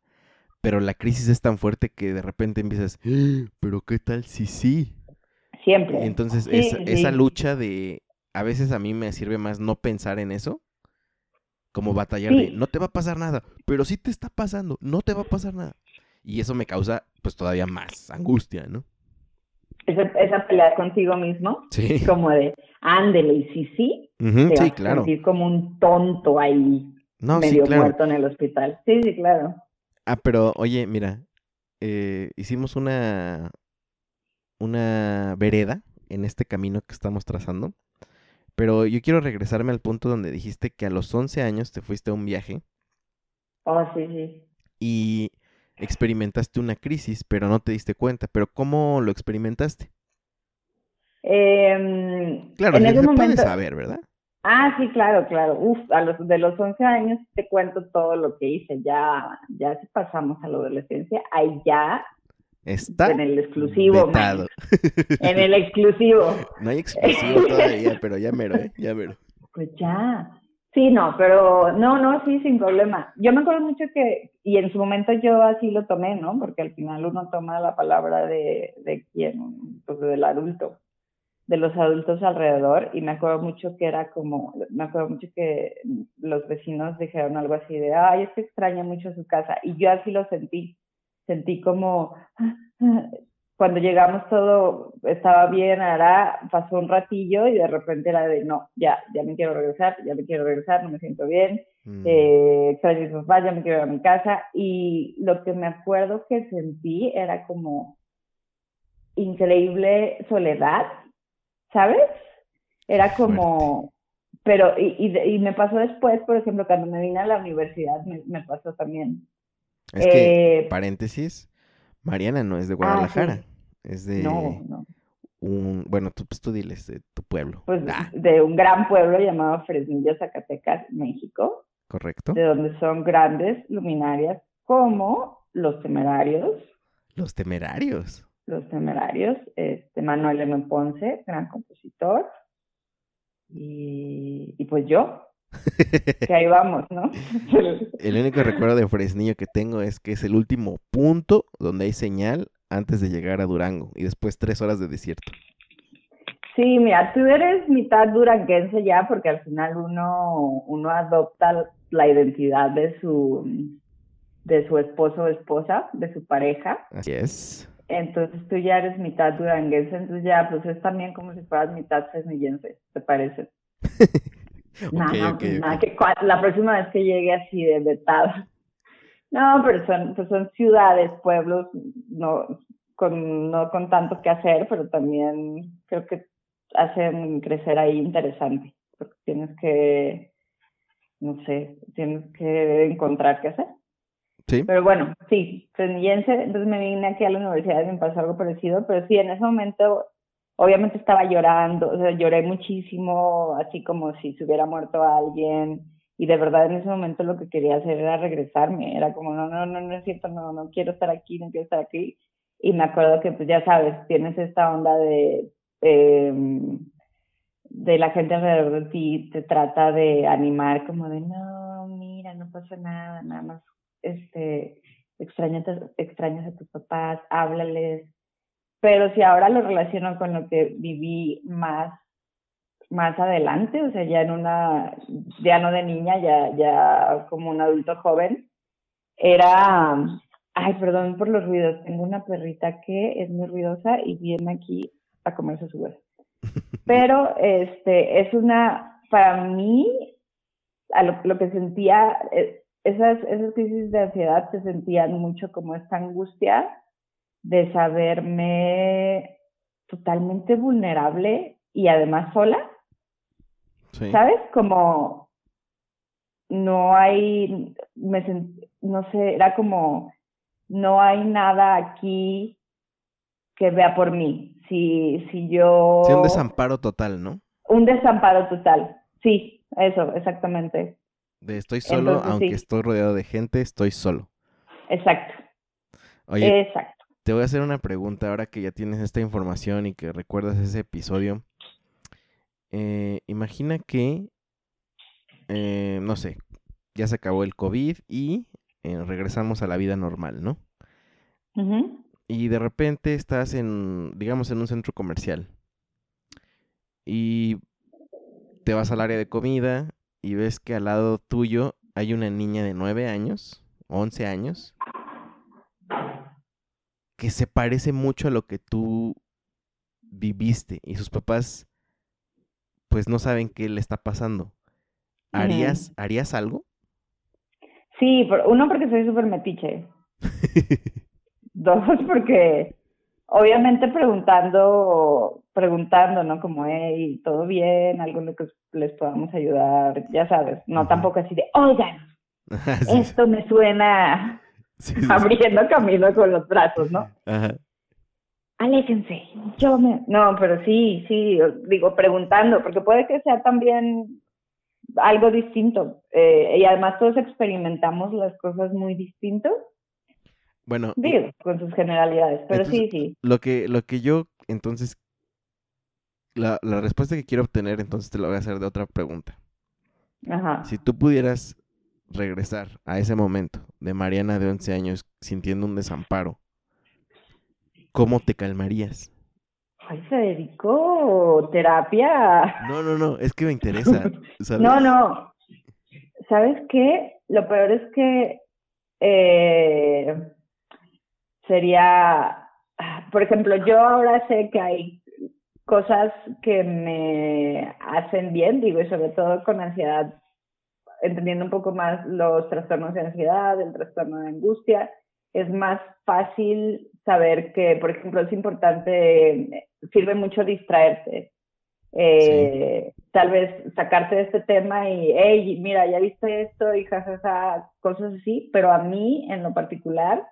S1: Pero la crisis es tan fuerte que de repente empiezas, ¡Ah! pero ¿qué tal si sí?
S2: Siempre.
S1: Entonces, esa lucha de, a veces a mí me sirve más no pensar en eso como batallar de no te va a pasar nada, pero sí te está pasando, no te va a pasar nada. Y eso me causa pues todavía más angustia, ¿no?
S2: Esa, esa pelea contigo mismo,
S1: sí.
S2: como de ándele y sí, sí, te sí, claro. a sentir como un tonto ahí, medio muerto en el hospital. Sí, sí, claro.
S1: Ah, pero oye, mira, eh, hicimos una, una vereda en este camino que estamos trazando pero yo quiero regresarme al punto donde dijiste que a los 11 años te fuiste a un viaje.
S2: Oh, sí, sí.
S1: Y experimentaste una crisis, pero no te diste cuenta. ¿Pero cómo lo experimentaste?
S2: Eh,
S1: claro, en ese momento... saber, ¿verdad?
S2: Ah, sí, claro, claro. Uf, a los de los 11 años te cuento todo lo que hice. Ya, ya si pasamos a la adolescencia, ahí ya
S1: Está
S2: en el exclusivo. En el exclusivo.
S1: No hay exclusivo todavía, pero ya mero, ¿eh? Ya mero.
S2: Pues ya. Sí, no, pero no, no, sí, sin problema. Yo me acuerdo mucho que, y en su momento yo así lo tomé, ¿no? Porque al final uno toma la palabra de, de quién, pues del adulto, de los adultos alrededor, y me acuerdo mucho que era como, me acuerdo mucho que los vecinos dijeron algo así de, ay, es que extraña mucho su casa, y yo así lo sentí sentí como cuando llegamos todo estaba bien, ahora pasó un ratillo y de repente era de no, ya, ya me quiero regresar, ya me quiero regresar, no me siento bien, mm. eh, extraño ya me quiero ir a mi casa y lo que me acuerdo que sentí era como increíble soledad, ¿sabes? Era como, pero, y, y, me pasó después, por ejemplo, cuando me vine a la universidad, me, me pasó también
S1: es que, eh, paréntesis, Mariana no es de ah, Guadalajara, es de un, bueno, tú, pues tú diles, de tu pueblo.
S2: Pues ah. de un gran pueblo llamado Fresnillo, Zacatecas, México.
S1: Correcto.
S2: De donde son grandes luminarias como los temerarios.
S1: Los temerarios.
S2: Los temerarios, este Manuel M. Ponce, gran compositor. Y, y pues yo, que ahí vamos, ¿no?
S1: el único recuerdo de Fresnillo que tengo es que es el último punto donde hay señal antes de llegar a Durango y después tres horas de desierto.
S2: Sí, mira, tú eres mitad duranguense ya porque al final uno, uno adopta la identidad de su, de su esposo o esposa, de su pareja.
S1: Así es.
S2: Entonces tú ya eres mitad duranguense, entonces ya pues es también como si fueras mitad cesnillense, ¿te parece? no, no, pues nada, que la próxima vez que llegue así de vetada. No, pero son, pues son ciudades, pueblos, no con, no con tanto que hacer, pero también creo que hacen crecer ahí interesante, porque tienes que, no sé, tienes que encontrar qué hacer.
S1: Sí.
S2: Pero bueno, sí, cesnillense, entonces me vine aquí a la universidad y me pasó algo parecido, pero sí, en ese momento obviamente estaba llorando, o sea, lloré muchísimo, así como si se hubiera muerto alguien, y de verdad en ese momento lo que quería hacer era regresarme, era como, no, no, no, no es cierto, no, no quiero estar aquí, no quiero estar aquí, y me acuerdo que pues ya sabes, tienes esta onda de, em, de la gente alrededor de ti, te trata de animar como de, no, mira, no pasa nada, nada más, este, extrañas, extrañas a tus papás, háblales, pero si ahora lo relaciono con lo que viví más más adelante, o sea, ya en una, ya no de niña, ya, ya como un adulto joven, era, ay, perdón por los ruidos, tengo una perrita que es muy ruidosa y viene aquí a comerse su hueso. Pero, este, es una, para mí, a lo, lo que sentía, eh, esas, esas crisis de ansiedad se sentían mucho como esta angustia de saberme totalmente vulnerable y además sola. ¿Sabes? Como no hay, me no sé, era como, no hay nada aquí que vea por mí. Si, si yo...
S1: Sí, un desamparo total, ¿no?
S2: Un desamparo total, sí, eso, exactamente.
S1: De estoy solo, aunque estoy rodeado de gente, estoy solo.
S2: Exacto.
S1: Oye,
S2: Exacto.
S1: Te voy a hacer una pregunta ahora que ya tienes esta información y que recuerdas ese episodio. Eh, imagina que, eh, no sé, ya se acabó el COVID y eh, regresamos a la vida normal, ¿no? Y de repente estás en, digamos, en un centro comercial y te vas al área de comida y ves que al lado tuyo hay una niña de 9 años, 11 años, que se parece mucho a lo que tú viviste y sus papás pues no saben qué le está pasando. ¿Harías, ¿harías algo?
S2: Sí, uno porque soy súper metiche. Dos porque obviamente preguntando, preguntando, ¿no? Como, hey, ¿todo bien? Algo en lo que les podamos ayudar, ya sabes. No tampoco así de, oigan, esto me suena abriendo camino con los brazos, ¿no? Ajá. Aléjense, yo me... No, pero sí, sí, digo, preguntando, porque puede que sea también algo distinto. Eh, y además todos experimentamos las cosas muy distintos.
S1: Bueno.
S2: Digo, con sus generalidades, pero sí, sí.
S1: Lo que, lo que yo, entonces, la, la respuesta que quiero obtener, entonces te lo voy a hacer de otra pregunta.
S2: Ajá.
S1: Si tú pudieras regresar a ese momento de Mariana de 11 años sintiendo un desamparo, ¿cómo te calmarías?
S2: Ay, Federico, terapia.
S1: No, no, no, es que me interesa.
S2: No, no. ¿Sabes qué? Lo peor es que eh, sería, por ejemplo, yo ahora sé que hay cosas que me hacen bien, digo, y sobre todo con ansiedad entendiendo un poco más los trastornos de ansiedad, el trastorno de angustia, es más fácil saber que, por ejemplo, es importante, sirve mucho distraerte. Eh, tal vez sacarte de este tema y, hey, mira, ya viste esto y jajaja, cosas así, pero a mí en lo particular,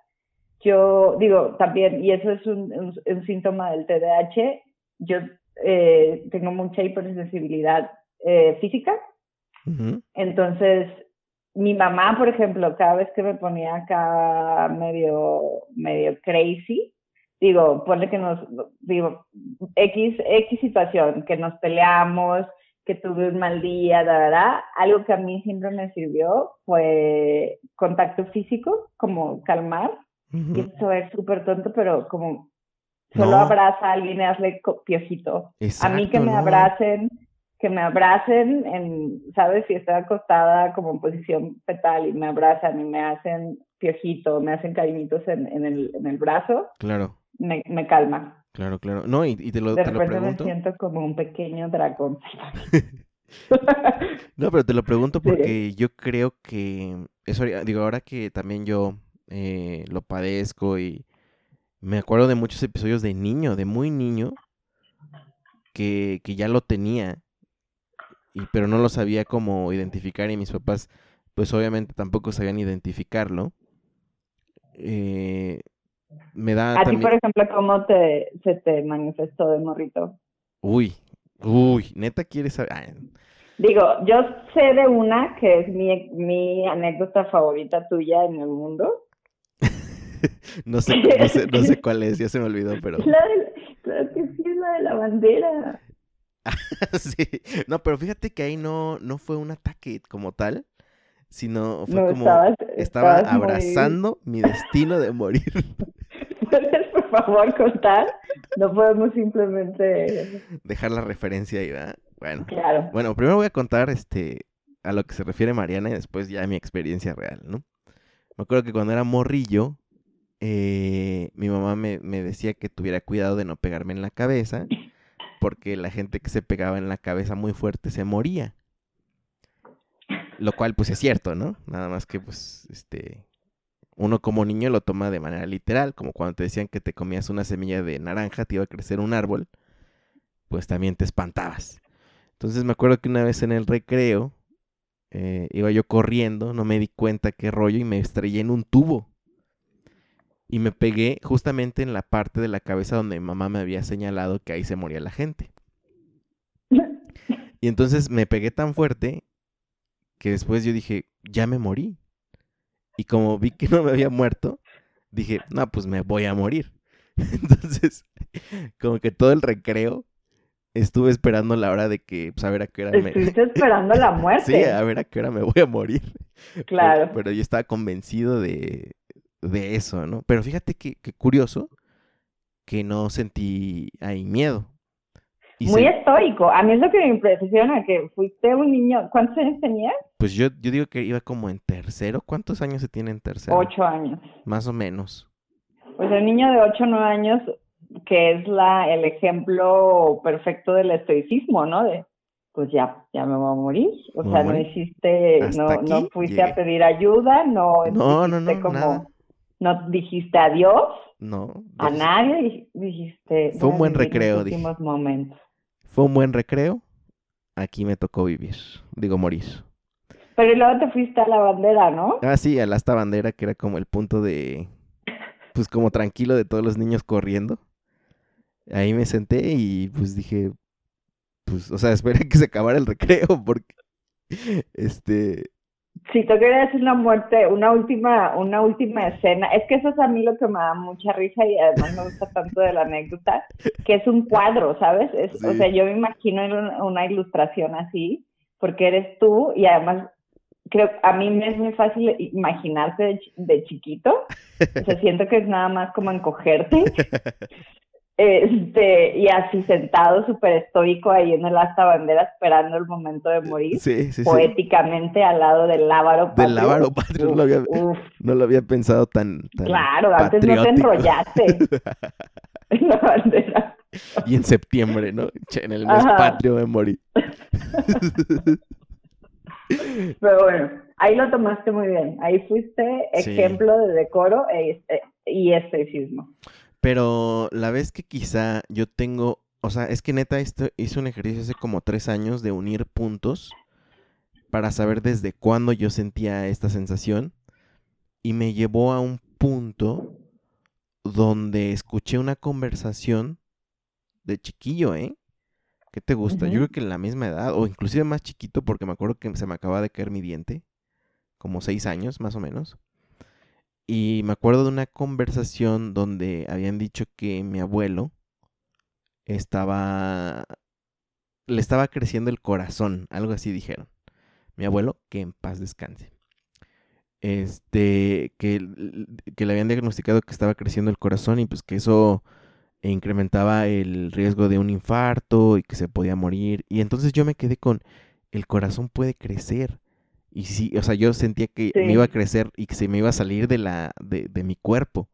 S2: yo digo también, y eso es un, un, síntoma del TDAH, yo eh, tengo mucha hipersensibilidad eh, física, entonces, mi mamá, por ejemplo, cada vez que me ponía acá medio, medio crazy, digo, pone que nos, digo, X, X situación, que nos peleamos, que tuve un mal día, da, algo que a mí siempre me sirvió fue contacto físico, como calmar. Y eso es súper tonto, pero como solo abraza a alguien y hazle piojito. a mí que me abracen que me abracen, en, ¿sabes? Si estoy acostada como en posición fetal y me abrazan y me hacen piojito, me hacen cariñitos en, en, el, en el brazo.
S1: Claro.
S2: me, me calma.
S1: Claro, claro. No, y, te lo,
S2: de
S1: te lo pregunto.
S2: me siento como un pequeño dragón.
S1: no, pero te lo pregunto porque yo creo que eso, digo, ahora que también yo eh, lo padezco y me acuerdo de muchos episodios de niño, de muy niño, que, que ya lo tenía, y, pero no lo sabía cómo identificar y mis papás, pues obviamente tampoco sabían identificarlo. Eh, me da
S2: A ti, por ejemplo, ¿cómo te, se te manifestó de morrito?
S1: Uy, uy, neta quieres saber.
S2: Digo, yo sé de una que es mi, mi anécdota favorita tuya en el mundo.
S1: no, sé, no, sé, cuál es, ya se me olvidó, pero...
S2: claro que sí, es la de la bandera.
S1: sí, no, pero fíjate que ahí no, no fue un ataque como tal, sino fue como estaba abrazando mi destino de morir.
S2: ¿Puedes por favor contar? No podemos simplemente
S1: dejar la referencia ahí, ¿verdad? Bueno. Claro. Bueno, primero voy a contar este a lo que se refiere Mariana y después ya mi experiencia real, ¿no? Me acuerdo que cuando era morrillo, eh, mi mamá me, me decía que tuviera cuidado de no pegarme en la cabeza, porque la gente que se pegaba en la cabeza muy fuerte se moría. Lo cual, pues es cierto, ¿no? Nada más que, pues, este, uno como niño lo toma de manera literal, como cuando te decían que te comías una semilla de naranja, te iba a crecer un árbol, pues también te espantabas. Entonces me acuerdo que una vez en el recreo, eh, iba yo corriendo, no me di cuenta qué rollo y me estrellé en un tubo. Y me pegué justamente en la parte de la cabeza donde mi mamá me había señalado que ahí se moría la gente. Y entonces me pegué tan fuerte que después yo dije, ya me morí. Y como vi que no me había muerto, dije, no, pues me voy a morir. Entonces, como que todo el recreo estuve esperando la hora de que, pues a ver a qué hora
S2: me... Estuviste esperando la muerte.
S1: sí, a ver a qué hora me voy a morir. Claro. Pero, yo estaba convencido de, de, eso, ¿no? Pero fíjate que, que curioso que no sentí ahí miedo.
S2: Muy estoico. A mí es lo que me impresiona, que fuiste un niño. ¿Cuántos años tenías?
S1: Pues yo, yo digo que iba como en tercero. ¿Cuántos años se tiene en tercero?
S2: Ocho años.
S1: Más o menos.
S2: Pues un niño de ocho o nueve años, que es la el ejemplo perfecto del estoicismo, ¿no? De, pues ya, ya me voy a morir. O sea, no hiciste, no, no fuiste a pedir ayuda, no,
S1: no, no, no,
S2: como, no dijiste adiós.
S1: No.
S2: A nadie dijiste.
S1: Fue un buen recreo,
S2: dije. momentos.
S1: Fue un buen recreo. Aquí me tocó vivir. Digo, morir.
S2: Pero luego te fuiste a la bandera, ¿no?
S1: Ah, sí, a la esta bandera que era como el punto de. Pues como tranquilo de todos los niños corriendo. Ahí me senté y pues dije. Pues, o sea, esperé que se acabara el recreo porque. Este.
S2: Si tú querías una muerte, una última, una última escena, es que eso es a mí lo que me da mucha risa y además me gusta tanto de la anécdota, que es un cuadro, ¿sabes? Es, O sea, yo me imagino una ilustración así, porque eres tú y además creo a mí me es muy fácil imaginarte de, de chiquito, o sea, siento que es nada más como encogerte Este, y así sentado súper estoico ahí en el asta bandera esperando el momento de morir. poéticamente al lado del lábaro
S1: patrio. Del lábaro patrio, no, lo había, no lo había pensado tan,
S2: Claro, antes no te enrollaste en la bandera.
S1: Y en septiembre, ¿no? En el mes patrio de morir.
S2: Pero bueno, ahí lo tomaste muy bien. Ahí fuiste ejemplo de decoro e, e, y estoicismo.
S1: Pero la vez que quizá yo tengo, o sea, es que neta esto, hice un ejercicio hace como tres años de unir puntos para saber desde cuándo yo sentía esta sensación y me llevó a un punto donde escuché una conversación de chiquillo, ¿eh? ¿Qué te gusta? Yo creo que en la misma edad, o inclusive más chiquito, porque me acuerdo que se me acaba de caer mi diente, como seis años más o menos. Y me acuerdo de una conversación donde habían dicho que mi abuelo estaba... le estaba creciendo el corazón, algo así dijeron. Mi abuelo, que en paz descanse. Este, que, que le habían diagnosticado que estaba creciendo el corazón y pues que eso incrementaba el riesgo de un infarto y que se podía morir. Y entonces yo me quedé con, el corazón puede crecer. Y sí, o sea, yo sentía que me iba a crecer y que se me iba a salir de, la, de, de mi cuerpo.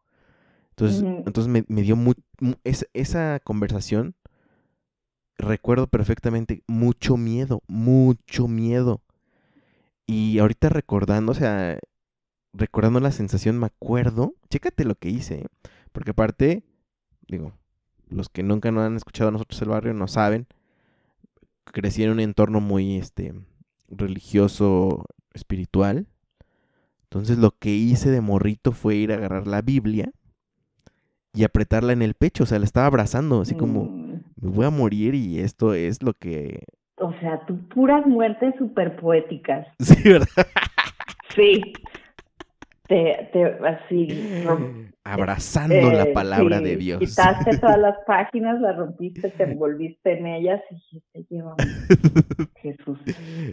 S1: Entonces, entonces me, me dio muy, esa conversación, recuerdo perfectamente, mucho miedo, mucho miedo. Y ahorita recordando, o sea, recordando la sensación, me acuerdo, chécate lo que hice, ¿eh? porque aparte, digo, los que nunca no han escuchado a nosotros el barrio no saben, crecí en un entorno muy, este, religioso, espiritual. Entonces lo que hice de morrito fue ir a agarrar la Biblia y apretarla en el pecho, o sea, la estaba abrazando, así como, mm. me voy a morir y esto es lo que...
S2: O sea, tú puras muertes súper poéticas.
S1: Sí, ¿verdad?
S2: Sí. Te, te, así...
S1: Abrazando la eh, palabra de Dios.
S2: Quitaste todas las páginas, las rompiste, te envolviste en ellas y dijiste, lleva Jesús.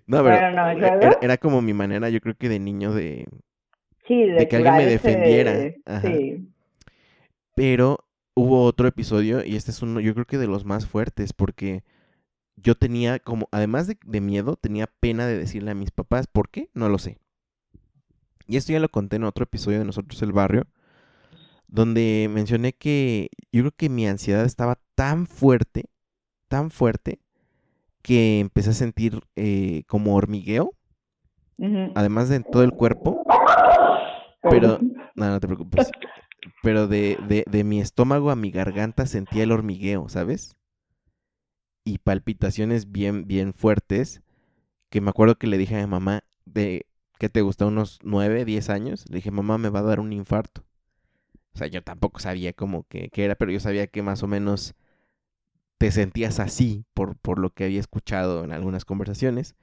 S1: No, pero era, como mi manera, yo creo que de niño de... Sí, de, que alguien me defendiera. Sí. Pero hubo otro episodio y este es uno, yo creo que de los más fuertes, porque yo tenía como, además de, miedo, tenía pena de decirle a mis papás. ¿Por qué? No lo sé. Y esto ya lo conté en otro episodio de Nosotros el Barrio, donde mencioné que yo creo que mi ansiedad estaba tan fuerte, tan fuerte, que empecé a sentir eh, como hormigueo, además de todo el cuerpo. Pero, no, no te preocupes pero de, de, de mi estómago a mi garganta sentía el hormigueo, ¿sabes? Y palpitaciones bien, bien fuertes, que me acuerdo que le dije a mi mamá, de que te gusta unos 9, 10 años, le dije, mamá, me va a dar un infarto. O sea, yo tampoco sabía cómo que, era, pero yo sabía que más o menos te sentías así por, por lo que había escuchado en algunas conversaciones.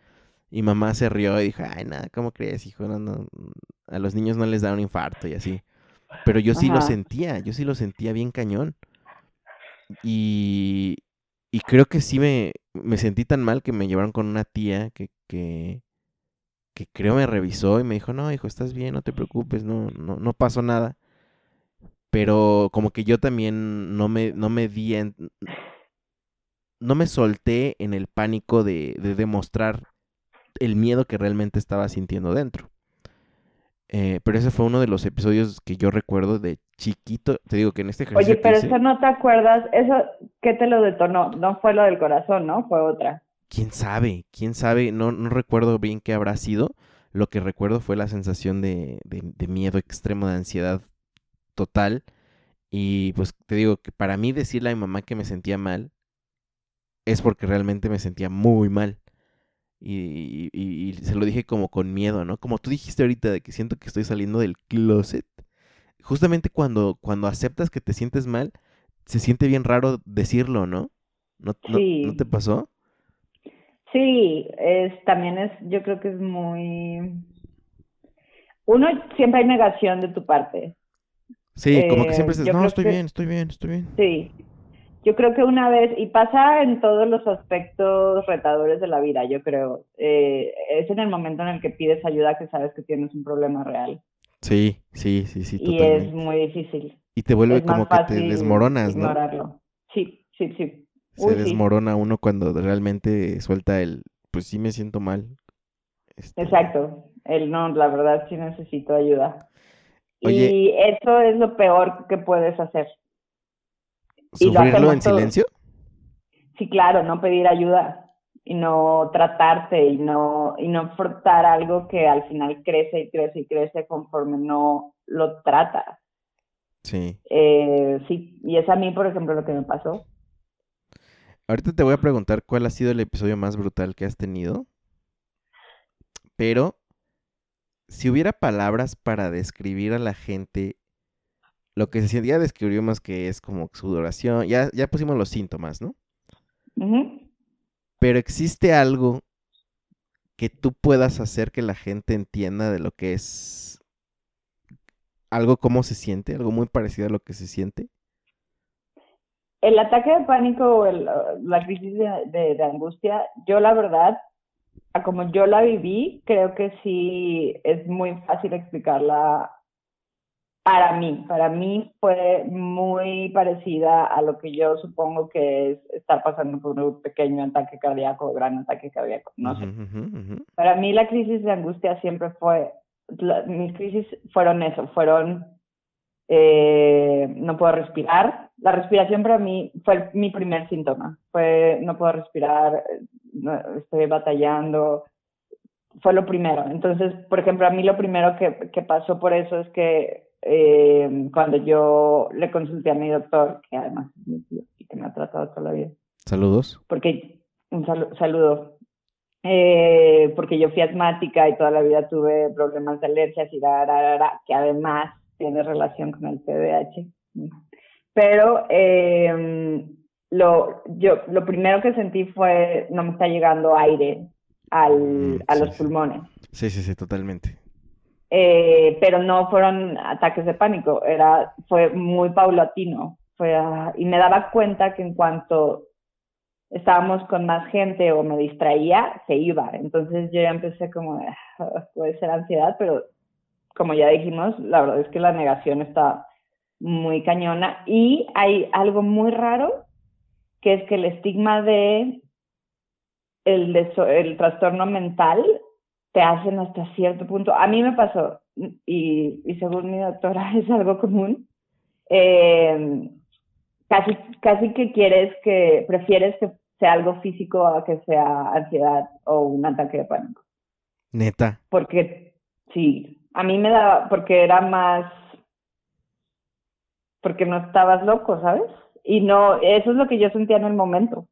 S1: Y mamá se rió y dijo, ay, nada, ¿cómo crees, hijo? No, no, a los niños no les da un infarto y así. Pero yo sí lo sentía, yo sí lo sentía bien cañón. Y, y creo que sí me, me sentí tan mal que me llevaron con una tía que, que, que creo me revisó y me dijo, no, hijo, estás bien, no te preocupes, no, no, no pasó nada. Pero como que yo también no me, no me di en, no me solté en el pánico de, de demostrar el miedo que realmente estaba sintiendo dentro. Eh, pero ese fue uno de los episodios que yo recuerdo de chiquito. Te digo que en este
S2: ejercicio. Oye, pero eso no te acuerdas. ¿Eso qué te lo detonó? No fue lo del corazón, ¿no? Fue otra.
S1: Quién sabe, quién sabe. No, no recuerdo bien qué habrá sido. Lo que recuerdo fue la sensación de, de miedo extremo, de ansiedad total. Y pues te digo que para mí decirle a mi mamá que me sentía mal es porque realmente me sentía muy mal. Y, se lo dije como con miedo, ¿no? Como tú dijiste ahorita de que siento que estoy saliendo del closet. Justamente cuando, cuando aceptas que te sientes mal, se siente bien raro decirlo, ¿no? ¿No, te pasó?
S2: Sí, es, también es, yo creo que es muy... Uno, siempre hay negación de tu parte.
S1: Sí, como que siempre eh, dices, no, estoy bien, estoy bien, estoy bien.
S2: Sí, yo creo que una vez, y pasa en todos los aspectos retadores de la vida, yo creo, eh, es en el momento en el que pides ayuda que sabes que tienes un problema real.
S1: Sí, sí, sí, sí.
S2: Y es muy difícil.
S1: Y te vuelve como que te desmoronas,
S2: ¿no? Sí, sí, sí.
S1: Se desmorona uno cuando realmente suelta el, pues sí me siento mal.
S2: Este Exacto, el no, la verdad sí necesito ayuda. y eso es lo peor que puedes hacer.
S1: ¿Sufrirlo en silencio?
S2: Sí, claro, no pedir ayuda y no tratarte y no, y no frotar algo que al final crece y crece y crece conforme no lo trata.
S1: Sí.
S2: Eh, sí, y es a mí, por ejemplo, lo que me pasó.
S1: Ahorita te voy a preguntar cuál ha sido el episodio más brutal que has tenido. Pero, si hubiera palabras para describir a la gente lo que se ya describió más que es como sudoración, ya, ya pusimos los síntomas, ¿no? Pero existe algo que tú puedas hacer que la gente entienda de lo que es algo cómo se siente, algo muy parecido a lo que se siente.
S2: El ataque de pánico o la crisis de, de, angustia, yo la verdad, como yo la viví, creo que sí es muy fácil explicarla para mí, para mí fue muy parecida a lo que yo supongo que es estar pasando por un pequeño ataque cardíaco o gran ataque cardíaco, no sé. Para mí la crisis de angustia siempre fue, mis crisis fueron eso, fueron eh, no puedo respirar. La respiración para mí fue mi primer síntoma. Fue no puedo respirar, estoy batallando. Fue lo primero. Entonces, por ejemplo, a mí lo primero que, que pasó por eso es que eh, cuando yo le consulté a mi doctor, que además es mi tío y que me ha tratado toda la vida.
S1: Saludos.
S2: Porque, un saludo. Eh, porque yo fui asmática y toda la vida tuve problemas de alergias y da, que además tiene relación con el TDAH. Pero eh, lo, yo, lo primero que sentí fue, no me está llegando aire al, mm, a los pulmones.
S1: Sí, sí, sí, totalmente.
S2: Eh, pero no fueron ataques de pánico, era, fue muy paulatino. Fue, ah, y me daba cuenta que en cuanto estábamos con más gente o me distraía, se iba. Entonces yo ya empecé como, ah, puede ser ansiedad, pero como ya dijimos, la verdad es que la negación está muy cañona. Y hay algo muy raro, que es que el estigma de el, el trastorno mental te hacen hasta cierto punto. A mí me pasó, y, y según mi doctora es algo común, eh, casi, casi que quieres que, prefieres que sea algo físico a que sea ansiedad o un ataque de pánico.
S1: Neta.
S2: Porque, sí, a mí me daba, porque era más, porque no estabas loco, ¿sabes? Y no, eso es lo que yo sentía en el momento.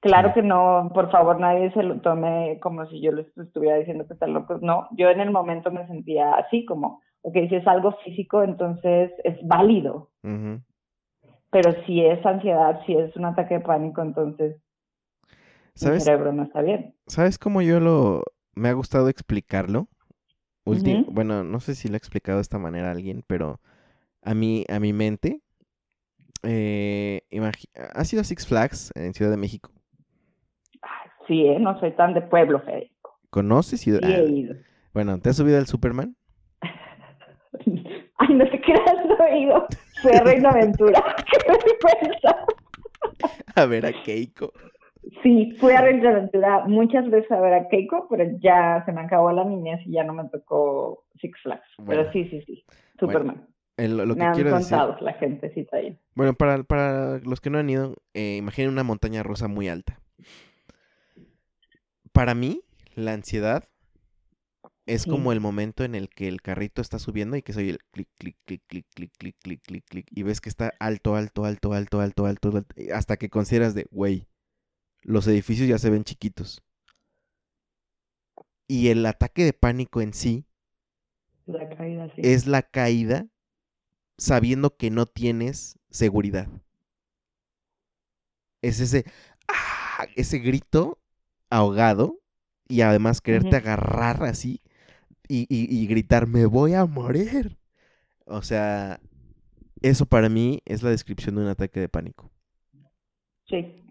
S2: Claro que no, por favor, nadie se lo tome como si yo les estuviera diciendo que están locos. No, yo en el momento me sentía así, como, ok, si es algo físico, entonces es válido. Pero si es ansiedad, si es un ataque de pánico, entonces ¿Sabes? mi cerebro no está bien.
S1: ¿Sabes cómo yo lo me ha gustado explicarlo? Bueno, no sé si lo he explicado de esta manera a alguien, pero a mí, a mi mente, eh, ¿ha sido Six Flags en Ciudad de México?
S2: Sí, ¿eh? no soy tan de pueblo, Federico.
S1: ¿Conoces Ciudad? Sí, he ido. Bueno, ¿te has subido al Superman?
S2: Ay, no te creas, no he ido. Fue a Reino Aventura.
S1: a ver a Keiko.
S2: Sí, fui a Reino Aventura muchas veces a ver a Keiko, pero ya se me acabó la niñez y ya no me tocó Six Flags. pero sí, sí, sí. Superman. Lo que me han contado la gente sí ahí.
S1: Bueno, para, para los que no han ido, eh, imaginen una montaña rosa muy alta para mí, la ansiedad es como el momento en el que el carrito está subiendo y que soy el clic, clic, clic, clic, clic, clic, clic, clic, clic, y ves que está alto, alto, alto, alto, alto, alto, alto hasta que consideras de, güey, los edificios ya se ven chiquitos. Y el ataque de pánico en sí, es la caída sabiendo que no tienes seguridad. Es ese, ah, ese grito ahogado y además quererte agarrar así y, y, gritar, me voy a morir. O sea, eso para mí es la descripción de un ataque de pánico.
S2: Sí.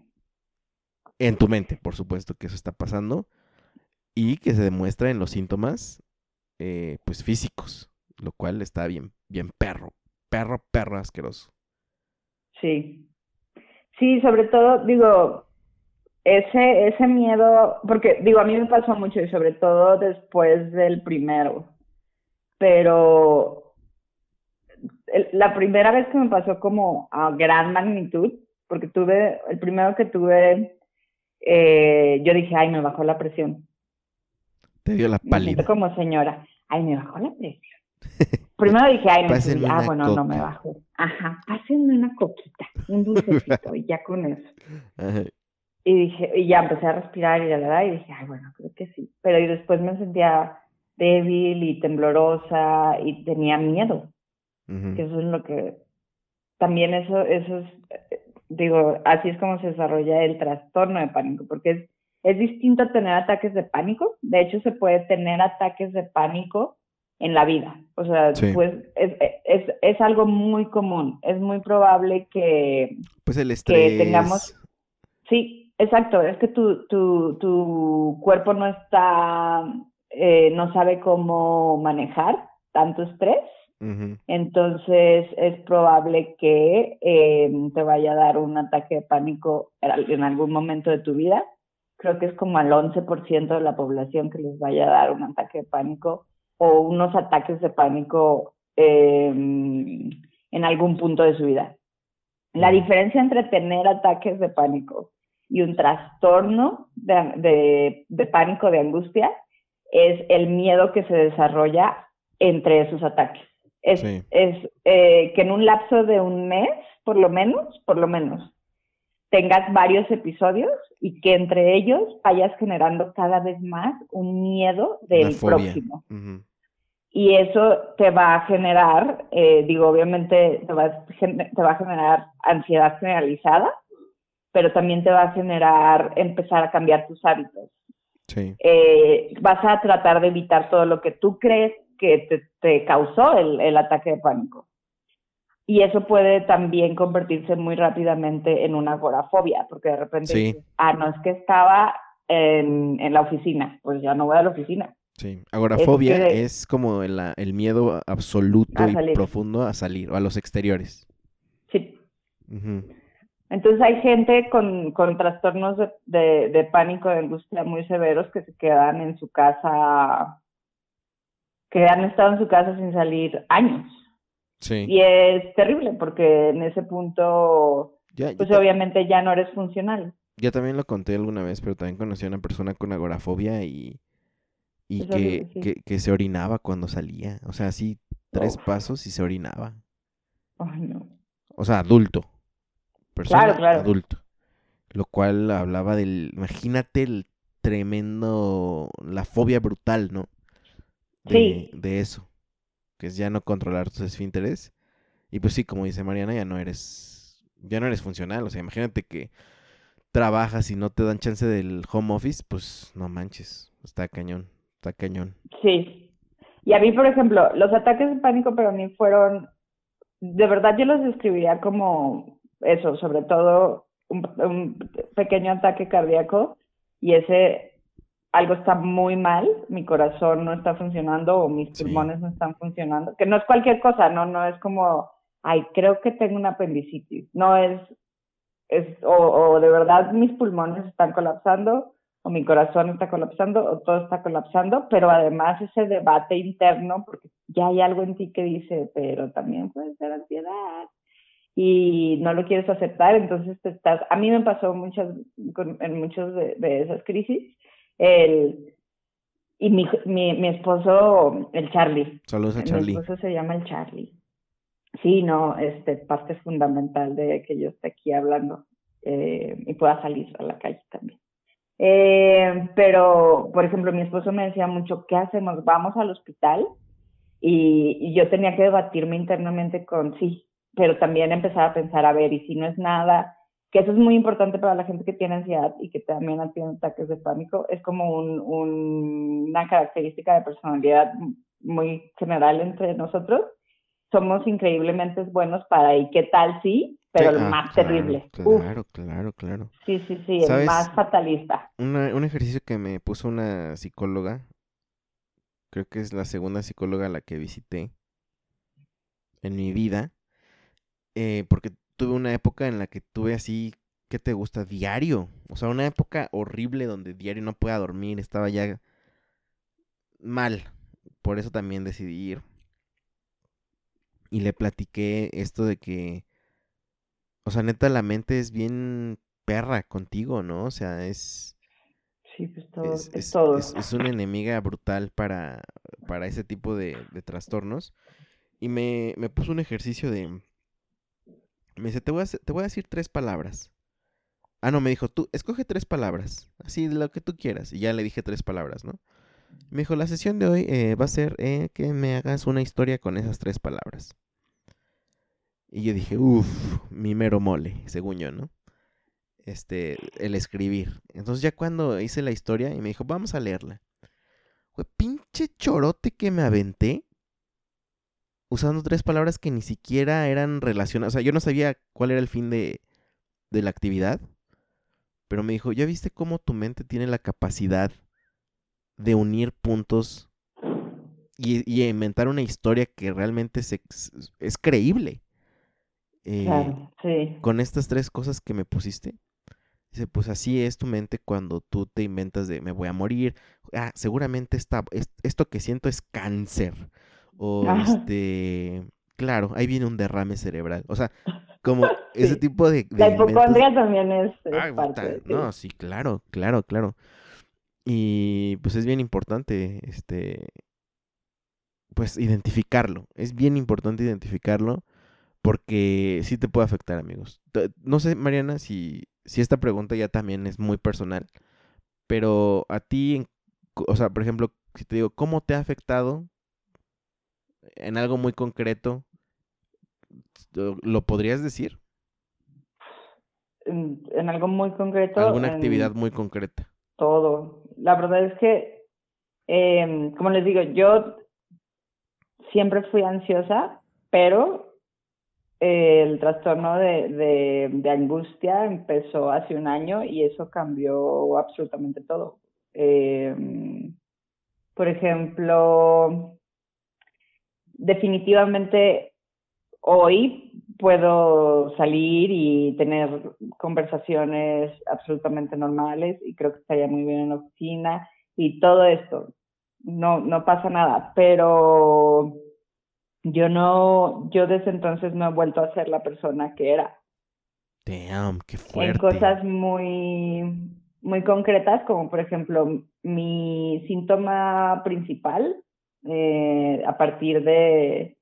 S1: En tu mente, por supuesto que eso está pasando y que se demuestra en los síntomas, eh, pues físicos, lo cual está bien, bien perro, perro, perro asqueroso.
S2: Sí. Sí, sobre todo, digo, ese, ese miedo, porque digo, a mí me pasó mucho y sobre todo después del primero, pero la primera vez que me pasó como a gran magnitud, porque tuve, el primero que tuve, eh, yo dije, ay, me bajó la presión.
S1: Te dio la pálida.
S2: como señora, ay, me bajó la presión. Primero dije, ay, me ah, bueno, no me bajó. Ajá, pásenme una coquita, un dulcecito, y ya con eso. Ajá. Y dije, y ya empecé a respirar y la verdad, y dije, ay, bueno, creo que sí. Pero y después me sentía débil y temblorosa y tenía miedo. Que eso es lo que, también eso, eso es, digo, así es como se desarrolla el trastorno de pánico, porque es, es distinto tener ataques de pánico. De hecho, se puede tener ataques de pánico en la vida. O sea, pues es, es, es, algo muy común. Es muy probable que,
S1: pues el estrés.
S2: que tengamos... Sí, Exacto, es que tu, tu, tu cuerpo no está, eh, no sabe cómo manejar tanto estrés. Entonces es probable que eh, te vaya a dar un ataque de pánico en algún momento de tu vida. Creo que es como al 11% de la población que les vaya a dar un ataque de pánico o unos ataques de pánico eh, algún punto de su vida. La diferencia entre tener ataques de pánico y un trastorno de, pánico, de angustia, es el miedo que se desarrolla entre esos ataques. Es, es eh, que en un lapso de un mes, por lo menos, por lo menos, tengas varios episodios y que entre ellos vayas generando cada vez más un miedo del próximo. Y eso te va a generar, eh, digo, obviamente te va, te va a generar ansiedad generalizada, pero también te va a generar empezar a cambiar tus hábitos. Sí. Eh, vas a tratar de evitar todo lo que tú crees que te, causó el, el, ataque de pánico. Y eso puede también convertirse muy rápidamente en una agorafobia, porque de repente, dices, ah, no, es que estaba en, en, la oficina, pues ya no voy a la oficina.
S1: Sí, agorafobia es, como el, el, miedo absoluto y profundo a salir o a los exteriores.
S2: Sí. Entonces hay gente con, con trastornos de, de, pánico, de angustia muy severos que se quedan en su casa, que han estado en su casa sin salir años. Sí. Y es terrible porque en ese punto, pues obviamente ya no eres funcional.
S1: Ya también lo conté alguna vez, pero también conocí a una persona con agorafobia y, y que, que, se orinaba cuando salía. O sea, así tres pasos y se orinaba.
S2: Ay, no.
S1: O sea, adulto persona adulto. Lo cual hablaba del, imagínate el tremendo, la fobia brutal, ¿no? De, sí. de eso, que es ya no controlar tus esfínteres. Y pues sí, como dice Mariana, ya no eres, ya no eres funcional. O sea, imagínate que trabajas y no te dan chance del home office, pues no manches, está cañón, está cañón.
S2: Sí. Y a mí, por ejemplo, los ataques de pánico para mí fueron, de verdad yo los describiría como eso, sobre todo un, pequeño ataque cardíaco y ese algo está muy mal, mi corazón no está funcionando o mis pulmones no están funcionando, que no es cualquier cosa, no, no es como, ay, creo que tengo una apendicitis, no es, es o, o de verdad mis pulmones están colapsando o mi corazón está colapsando o todo está colapsando, pero además ese debate interno, porque ya hay algo en ti que dice, pero también puede ser ansiedad, y no lo quieres aceptar, entonces te estás, a mí me pasó muchas, en muchas de, esas crisis, el, y mi, mi, mi, esposo, el Charlie.
S1: Saludos a Charlie.
S2: Mi esposo se llama el Charlie. Sí, no, este, parte fundamental de que yo esté aquí hablando eh, y pueda salir a la calle también. Eh, pero, por ejemplo, mi esposo me decía mucho, ¿qué hacemos? ¿Vamos al hospital? Y, yo tenía que debatirme internamente con, sí, pero también empezar a pensar, a ver, y si no es nada, que eso es muy importante para la gente que tiene ansiedad y que también tiene ataques de pánico, es como un, una característica de personalidad muy general entre nosotros. Somos increíblemente buenos para, ¿y qué tal sí? Pero el ah, más terrible.
S1: Claro, claro, claro.
S2: Sí, sí, sí, el más fatalista.
S1: un ejercicio que me puso una psicóloga, creo que es la segunda psicóloga a la que visité en mi vida, eh, porque tuve una época en la que tuve así, ¿qué te gusta? Diario. O sea, una época horrible donde diario no pueda dormir, estaba ya mal. Por eso también decidí ir. Y le platiqué esto de que, o sea, neta, la mente es bien perra contigo, ¿no? O sea, es...
S2: Sí, pues todo, es, todo.
S1: Es, una enemiga brutal para, para ese tipo de, de trastornos. Y me, me puso un ejercicio de me dice, te voy, a, te voy a decir tres palabras. Ah, no, me dijo, tú, escoge tres palabras. Así, lo que tú quieras. Y ya le dije tres palabras, ¿no? Me dijo, la sesión de hoy eh, va a ser eh, que me hagas una historia con esas tres palabras. Y yo dije, uff, mi mero mole, según yo, ¿no? Este, el escribir. Entonces ya cuando hice la historia y me dijo, vamos a leerla. Pinche chorote que me aventé usando tres palabras que ni siquiera eran relacionadas. O sea, yo no sabía cuál era el fin de, de la actividad. Pero me dijo, ¿ya viste cómo tu mente tiene la capacidad de unir puntos y, inventar una historia que realmente es creíble?
S2: Eh, claro, sí.
S1: Con estas tres cosas que me pusiste. Dice, pues así es tu mente cuando tú te inventas de me voy a morir. Ah, seguramente esta, esto que siento es cáncer o este claro, ahí viene un derrame cerebral. O sea, como ese tipo de...
S2: la hipocondria también es, parte.
S1: No, sí, claro, claro, claro. Y pues es bien importante, este, pues identificarlo. Es bien importante identificarlo porque sí te puede afectar, amigos. No sé, Mariana, si, si esta pregunta ya también es muy personal, pero a ti, o sea, por ejemplo, si te digo, ¿cómo te ha afectado en algo muy concreto? ¿Lo podrías decir?
S2: En, algo muy concreto.
S1: Alguna actividad muy concreta.
S2: Todo. La verdad es que, em, como les digo, yo siempre fui ansiosa, pero el trastorno de, de, angustia empezó hace un año y eso cambió absolutamente todo. Em, por ejemplo, definitivamente hoy puedo salir y tener conversaciones absolutamente normales y creo que estaría muy bien en la oficina y todo esto. No, no pasa nada, pero yo no, yo desde entonces no he vuelto a ser la persona que era.
S1: Damn, qué fuerte.
S2: En cosas muy, muy concretas, como por ejemplo mi síntoma principal, eh, a partir de,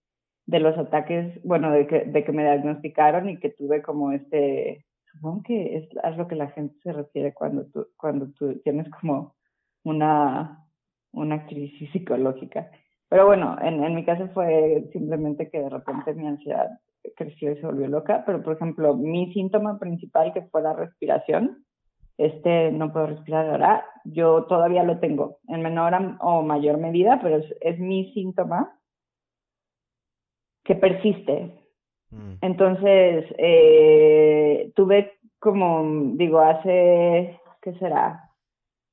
S2: de los ataques, bueno, de que, de que me diagnosticaron y que tuve como este, supongo que es, es lo que la gente se refiere cuando tú, cuando tú tienes como una, una crisis psicológica. Pero bueno, en, en mi caso fue simplemente que de repente mi ansiedad creció y se volvió loca, pero por ejemplo, mi síntoma principal que fue la respiración, este no puedo respirar ahora, yo todavía lo tengo en menor o mayor medida, pero es, es mi síntoma que persiste. Mm. Entonces, eh, tuve como, digo, hace, ¿qué será?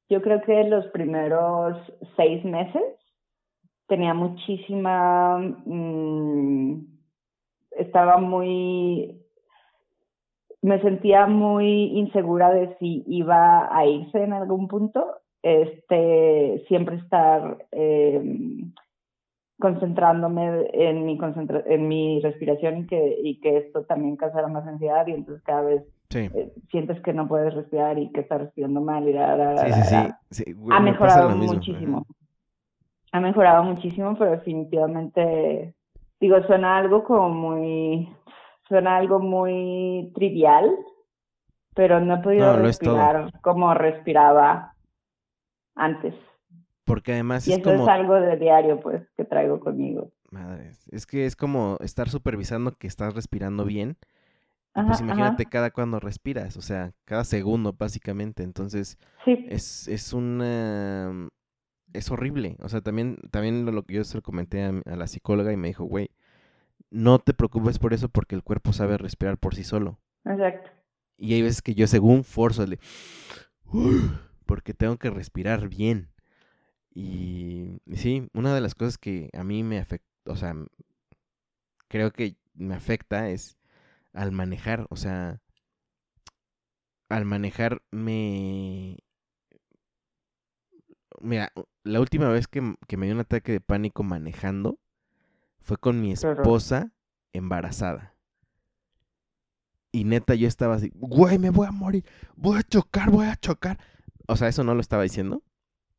S2: Yo creo que los primeros seis meses tenía muchísima, mm, estaba muy, me sentía muy insegura de si iba a irse en algún punto, este, siempre estar em, concentrándome en mi en mi respiración y que y que esto también causara más ansiedad y entonces cada vez eh, sientes que no puedes respirar y que estás respirando mal y ha mejorado muchísimo ha mejorado muchísimo, pero definitivamente, digo, suena algo como muy, suena algo muy trivial, pero no he podido respirar como respiraba antes.
S1: Porque además
S2: y
S1: es
S2: eso es algo de diario, pues, que traigo conmigo.
S1: Madre, es que es como estar supervisando que estás respirando bien. pues imagínate cada cuando respiras, o sea, cada segundo básicamente. Entonces, es, es una es horrible. O sea, también, también lo, que yo se lo comenté a, la psicóloga y me dijo, güey, no te preocupes por eso porque el cuerpo sabe respirar por sí solo.
S2: Exacto.
S1: Y hay veces que yo según forzo le... Porque tengo que respirar bien. Y, sí, una de las cosas que a mí me afecta, o sea, creo que me afecta es al manejar, o sea, al manejar me Mira, la última vez que, me dio un ataque de pánico manejando fue con mi esposa embarazada. Y neta, yo estaba así, güey, me voy a morir, voy a chocar, voy a chocar. O sea, eso no lo estaba diciendo,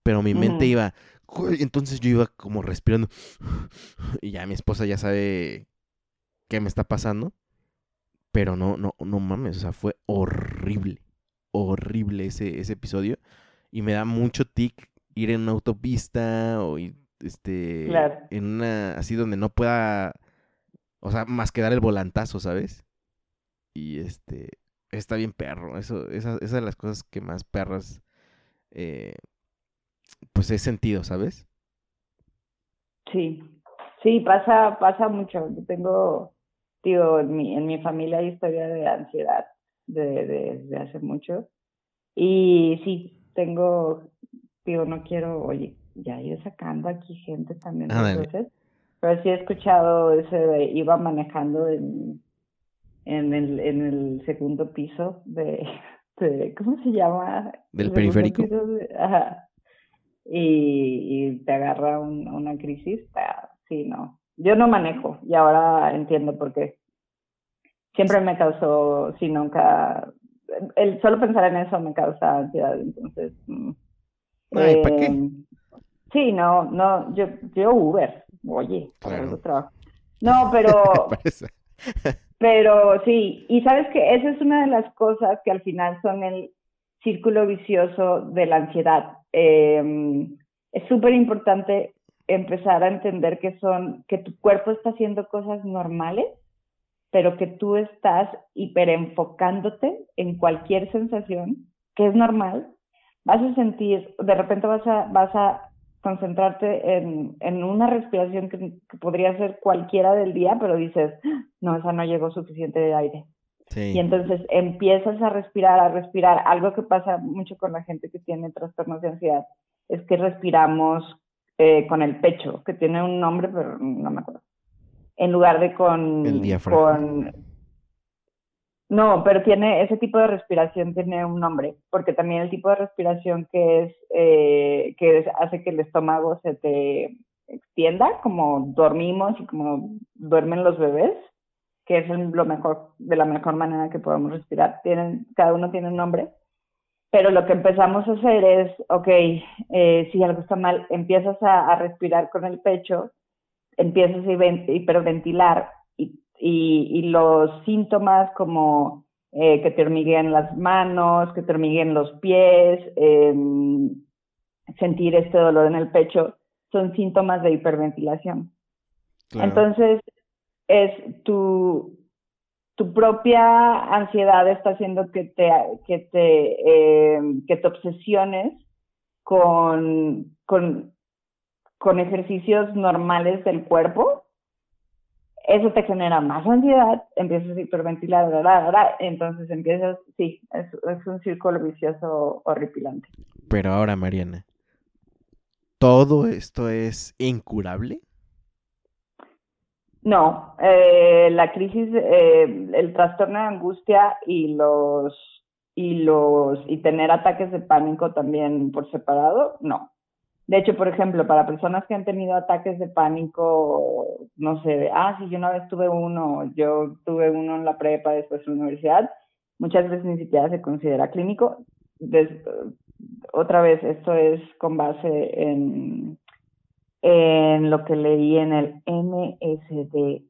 S1: pero mi mente iba, güey, entonces yo iba como respirando. Y ya mi esposa ya sabe qué me está pasando. Pero no, no, no mames, o sea, fue horrible, horrible ese, ese episodio. Y me da mucho tic ir en una autopista o este en una así donde no pueda o sea más que dar el volantazo sabes y este está bien perro eso esa, esa de las cosas que más perras eh, pues he sentido sabes
S2: sí sí pasa pasa mucho. Yo tengo tío en mi en mi familia hay historia de ansiedad de, de hace mucho. Y sí tengo digo, no quiero, oye, ya ir sacando aquí gente también. entonces, pero sí he escuchado ese de, iba manejando en, en, el, en el segundo piso de, ¿cómo se llama?
S1: ¿Del periférico?
S2: ajá. Y, y, te agarra un, una crisis, sí, no, Yo no manejo y ahora entiendo por qué. Siempre me causó, si nunca, el solo pensar en eso me causa ansiedad, entonces. Mm,
S1: Ay, ¿para qué?
S2: eh, Sí, no, no, yo, yo Uber, oye,
S1: Claro.
S2: trabajo. No, pero, pero sí, y sabes que esa es una de las cosas que al final son el círculo vicioso de la ansiedad. Eh, es súper importante empezar a entender que son, que tu cuerpo está haciendo cosas normales, pero que tú estás hiperenfocándote en cualquier sensación que es normal. Vas a sentir, de repente vas a, vas a concentrarte en, en una respiración que, que podría ser cualquiera del día, pero dices, no, esa no llegó suficiente de aire.
S1: Sí.
S2: Y entonces empiezas a respirar, a respirar. Algo que pasa mucho con la gente que tiene trastornos de ansiedad es que respiramos eh, con el pecho, que tiene un nombre, pero no me acuerdo. En lugar de con,
S1: El diafragma.
S2: con... No, pero tiene ese tipo de respiración tiene un nombre, porque también el tipo de respiración que es eh, que hace que el estómago se te extienda, como dormimos y como duermen los bebés, que es lo mejor, de la mejor manera que podemos respirar. Tienen, cada uno tiene un nombre. Pero lo que empezamos a hacer es, ok, eh, si algo está mal, empiezas a, a respirar con el pecho, empiezas a hiperventilar y, y, los síntomas como eh, que te hormiguean las manos, que te hormigueen los pies, em, sentir este dolor en el pecho, son síntomas de hiperventilación.
S1: Claro.
S2: Entonces, es tu, tu propia ansiedad está haciendo que te, que te, eh, que te obsesiones con, con, con ejercicios normales del cuerpo. Eso te genera más ansiedad, empiezas a hiperventilar, bla, bla, bla, entonces empiezas, sí, es, es un círculo vicioso horripilante.
S1: Pero ahora, Mariana, ¿todo esto es incurable?
S2: No, eh, la crisis, eh, el trastorno de angustia y los y los y tener ataques de pánico también por separado, no. De hecho, por ejemplo, para personas que han tenido ataques de pánico, no sé, de, ah, sí, yo una vez tuve uno, yo tuve uno en la prepa, después en la universidad, muchas veces ni siquiera se considera clínico. Otra vez, esto es con base en, en lo que leí en el MSD5.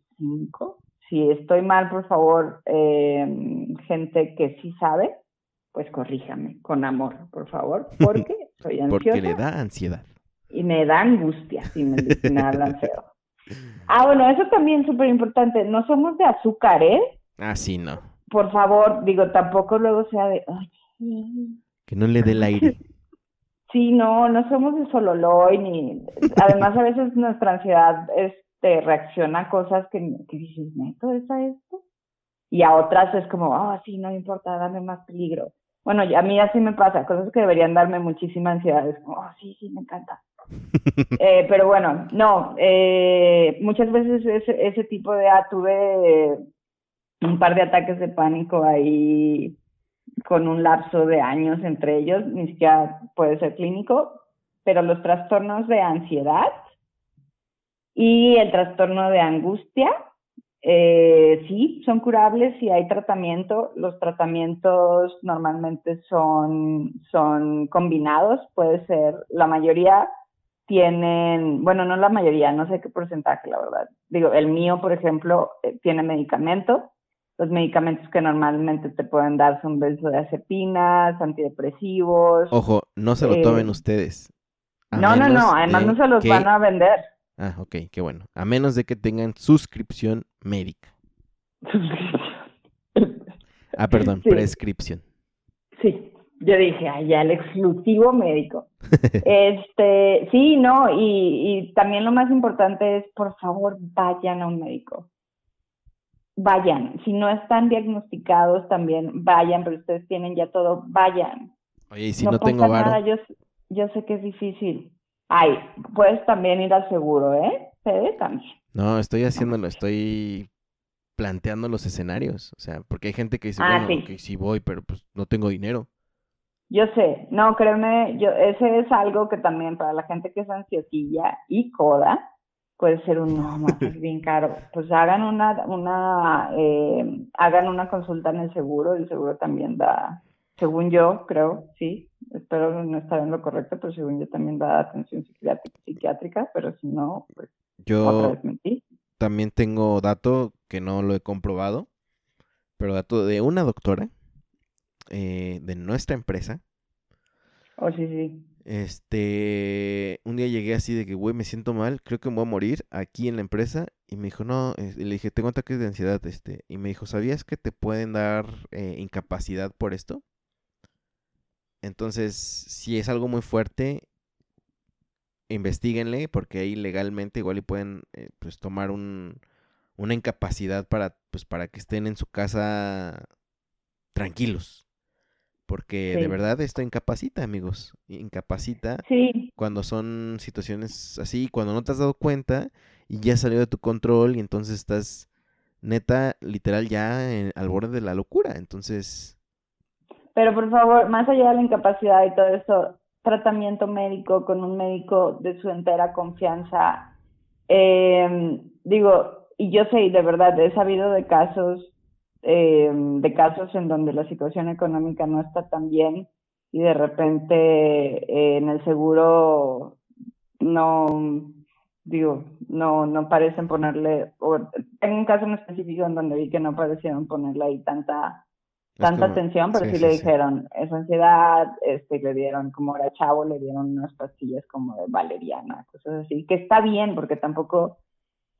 S2: Si estoy mal, por favor, eh, gente que sí sabe, pues corríjame con amor, por favor, porque soy ansiosa
S1: Porque le da ansiedad.
S2: y me da angustia si me, me hablan feo. Ah, bueno, eso también es súper importante. No somos de azúcar, ¿eh?
S1: Ah, sí, no.
S2: Por favor, digo, tampoco luego sea de, ay,
S1: Que no le dé el aire.
S2: Sí, no, no somos de sololoy ni... Además, a veces nuestra ansiedad este, reacciona a cosas que, que dices, ¿neto es a esto? Y a otras es como, ah, sí, no importa, dame más peligro. Bueno, a mí así me pasa, cosas que deberían darme muchísima ansiedad, es como, ah, sí, sí, me encanta. Eh, pero bueno, no, eh, muchas veces ese, ese tipo de, ah, tuve un par de ataques de pánico ahí con un lapso de años entre ellos, ni siquiera puede ser clínico, pero los trastornos de ansiedad y el trastorno de angustia, eh, sí, son curables y hay tratamiento. Los tratamientos normalmente son, son combinados, puede ser, la mayoría tienen, bueno, no la mayoría, no sé qué porcentaje, la verdad. Digo, el mío, por ejemplo, eh, tiene medicamento. Los medicamentos que normalmente te pueden dar son benzodiazepinas, antidepresivos.
S1: Ojo, no se lo tomen
S2: Eh,
S1: ustedes.
S2: No, no, no, además
S1: de
S2: no se los van a vender.
S1: Ah, ok, qué bueno. A menos de que tengan suscripción médica. Ah, perdón,
S2: Sí.
S1: prescripción.
S2: Sí, yo dije, ay, ya el exclusivo médico. Este, sí, no, y, y también lo más importante es, por favor, vayan a un médico. Vayan. Si no están diagnosticados, también vayan, pero ustedes tienen ya todo, vayan.
S1: Oye, y si
S2: no,
S1: tengo varo,
S2: nada, yo, yo sé que es difícil. Ay, puedes también ir al seguro, ¿eh? También.
S1: no, estoy haciéndolo, estoy planteando los escenarios. O sea, porque hay gente que dice,
S2: Ah,
S1: bueno,
S2: sí.
S1: que sí voy, pero pues no tengo dinero.
S2: Yo sé, no, créeme, yo, ese es algo que también para la gente que es ansiosilla y coda, puede ser un no, más es bien caro. Pues hagan una, una, eh, hagan una consulta en el seguro, el seguro también da, según yo creo, sí, espero no estar en lo correcto, pero según yo también da atención psiquiátrica, pero si no, pues
S1: yo también tengo dato que no lo he comprobado, pero dato de una doctora eh, de nuestra empresa.
S2: Oh, sí, sí.
S1: Este, un día llegué así de que, güey, me siento mal, creo que me voy a morir aquí en la empresa. Y me dijo, no, y le dije, tengo ataques de ansiedad, este. Y me dijo, ¿sabías que te pueden dar eh, incapacidad por esto? Entonces, si es algo muy fuerte, investiguenle, porque ahí legalmente igual y pueden eh, pues tomar un, una incapacidad para, pues, para que estén en su casa tranquilos. Porque de verdad esto incapacita, amigos. Incapacita cuando son situaciones así, cuando no te has dado cuenta y ya salió de tu control y entonces estás neta, literal, ya al borde de la locura. Entonces...
S2: Pero por favor, más allá de la incapacidad y todo eso, tratamiento médico con un médico de su entera confianza. Eh, digo, y yo sé, de verdad, he sabido de casos eh, de casos en donde la situación económica no está tan bien y de repente eh, en el seguro no digo no no parecen ponerle o, tengo un caso en específico en donde vi que no parecieron ponerle ahí tanta tanta atención pero sí, le dijeron es ansiedad este le dieron como era chavo le dieron unas pastillas como de valeriana cosas así que está bien porque tampoco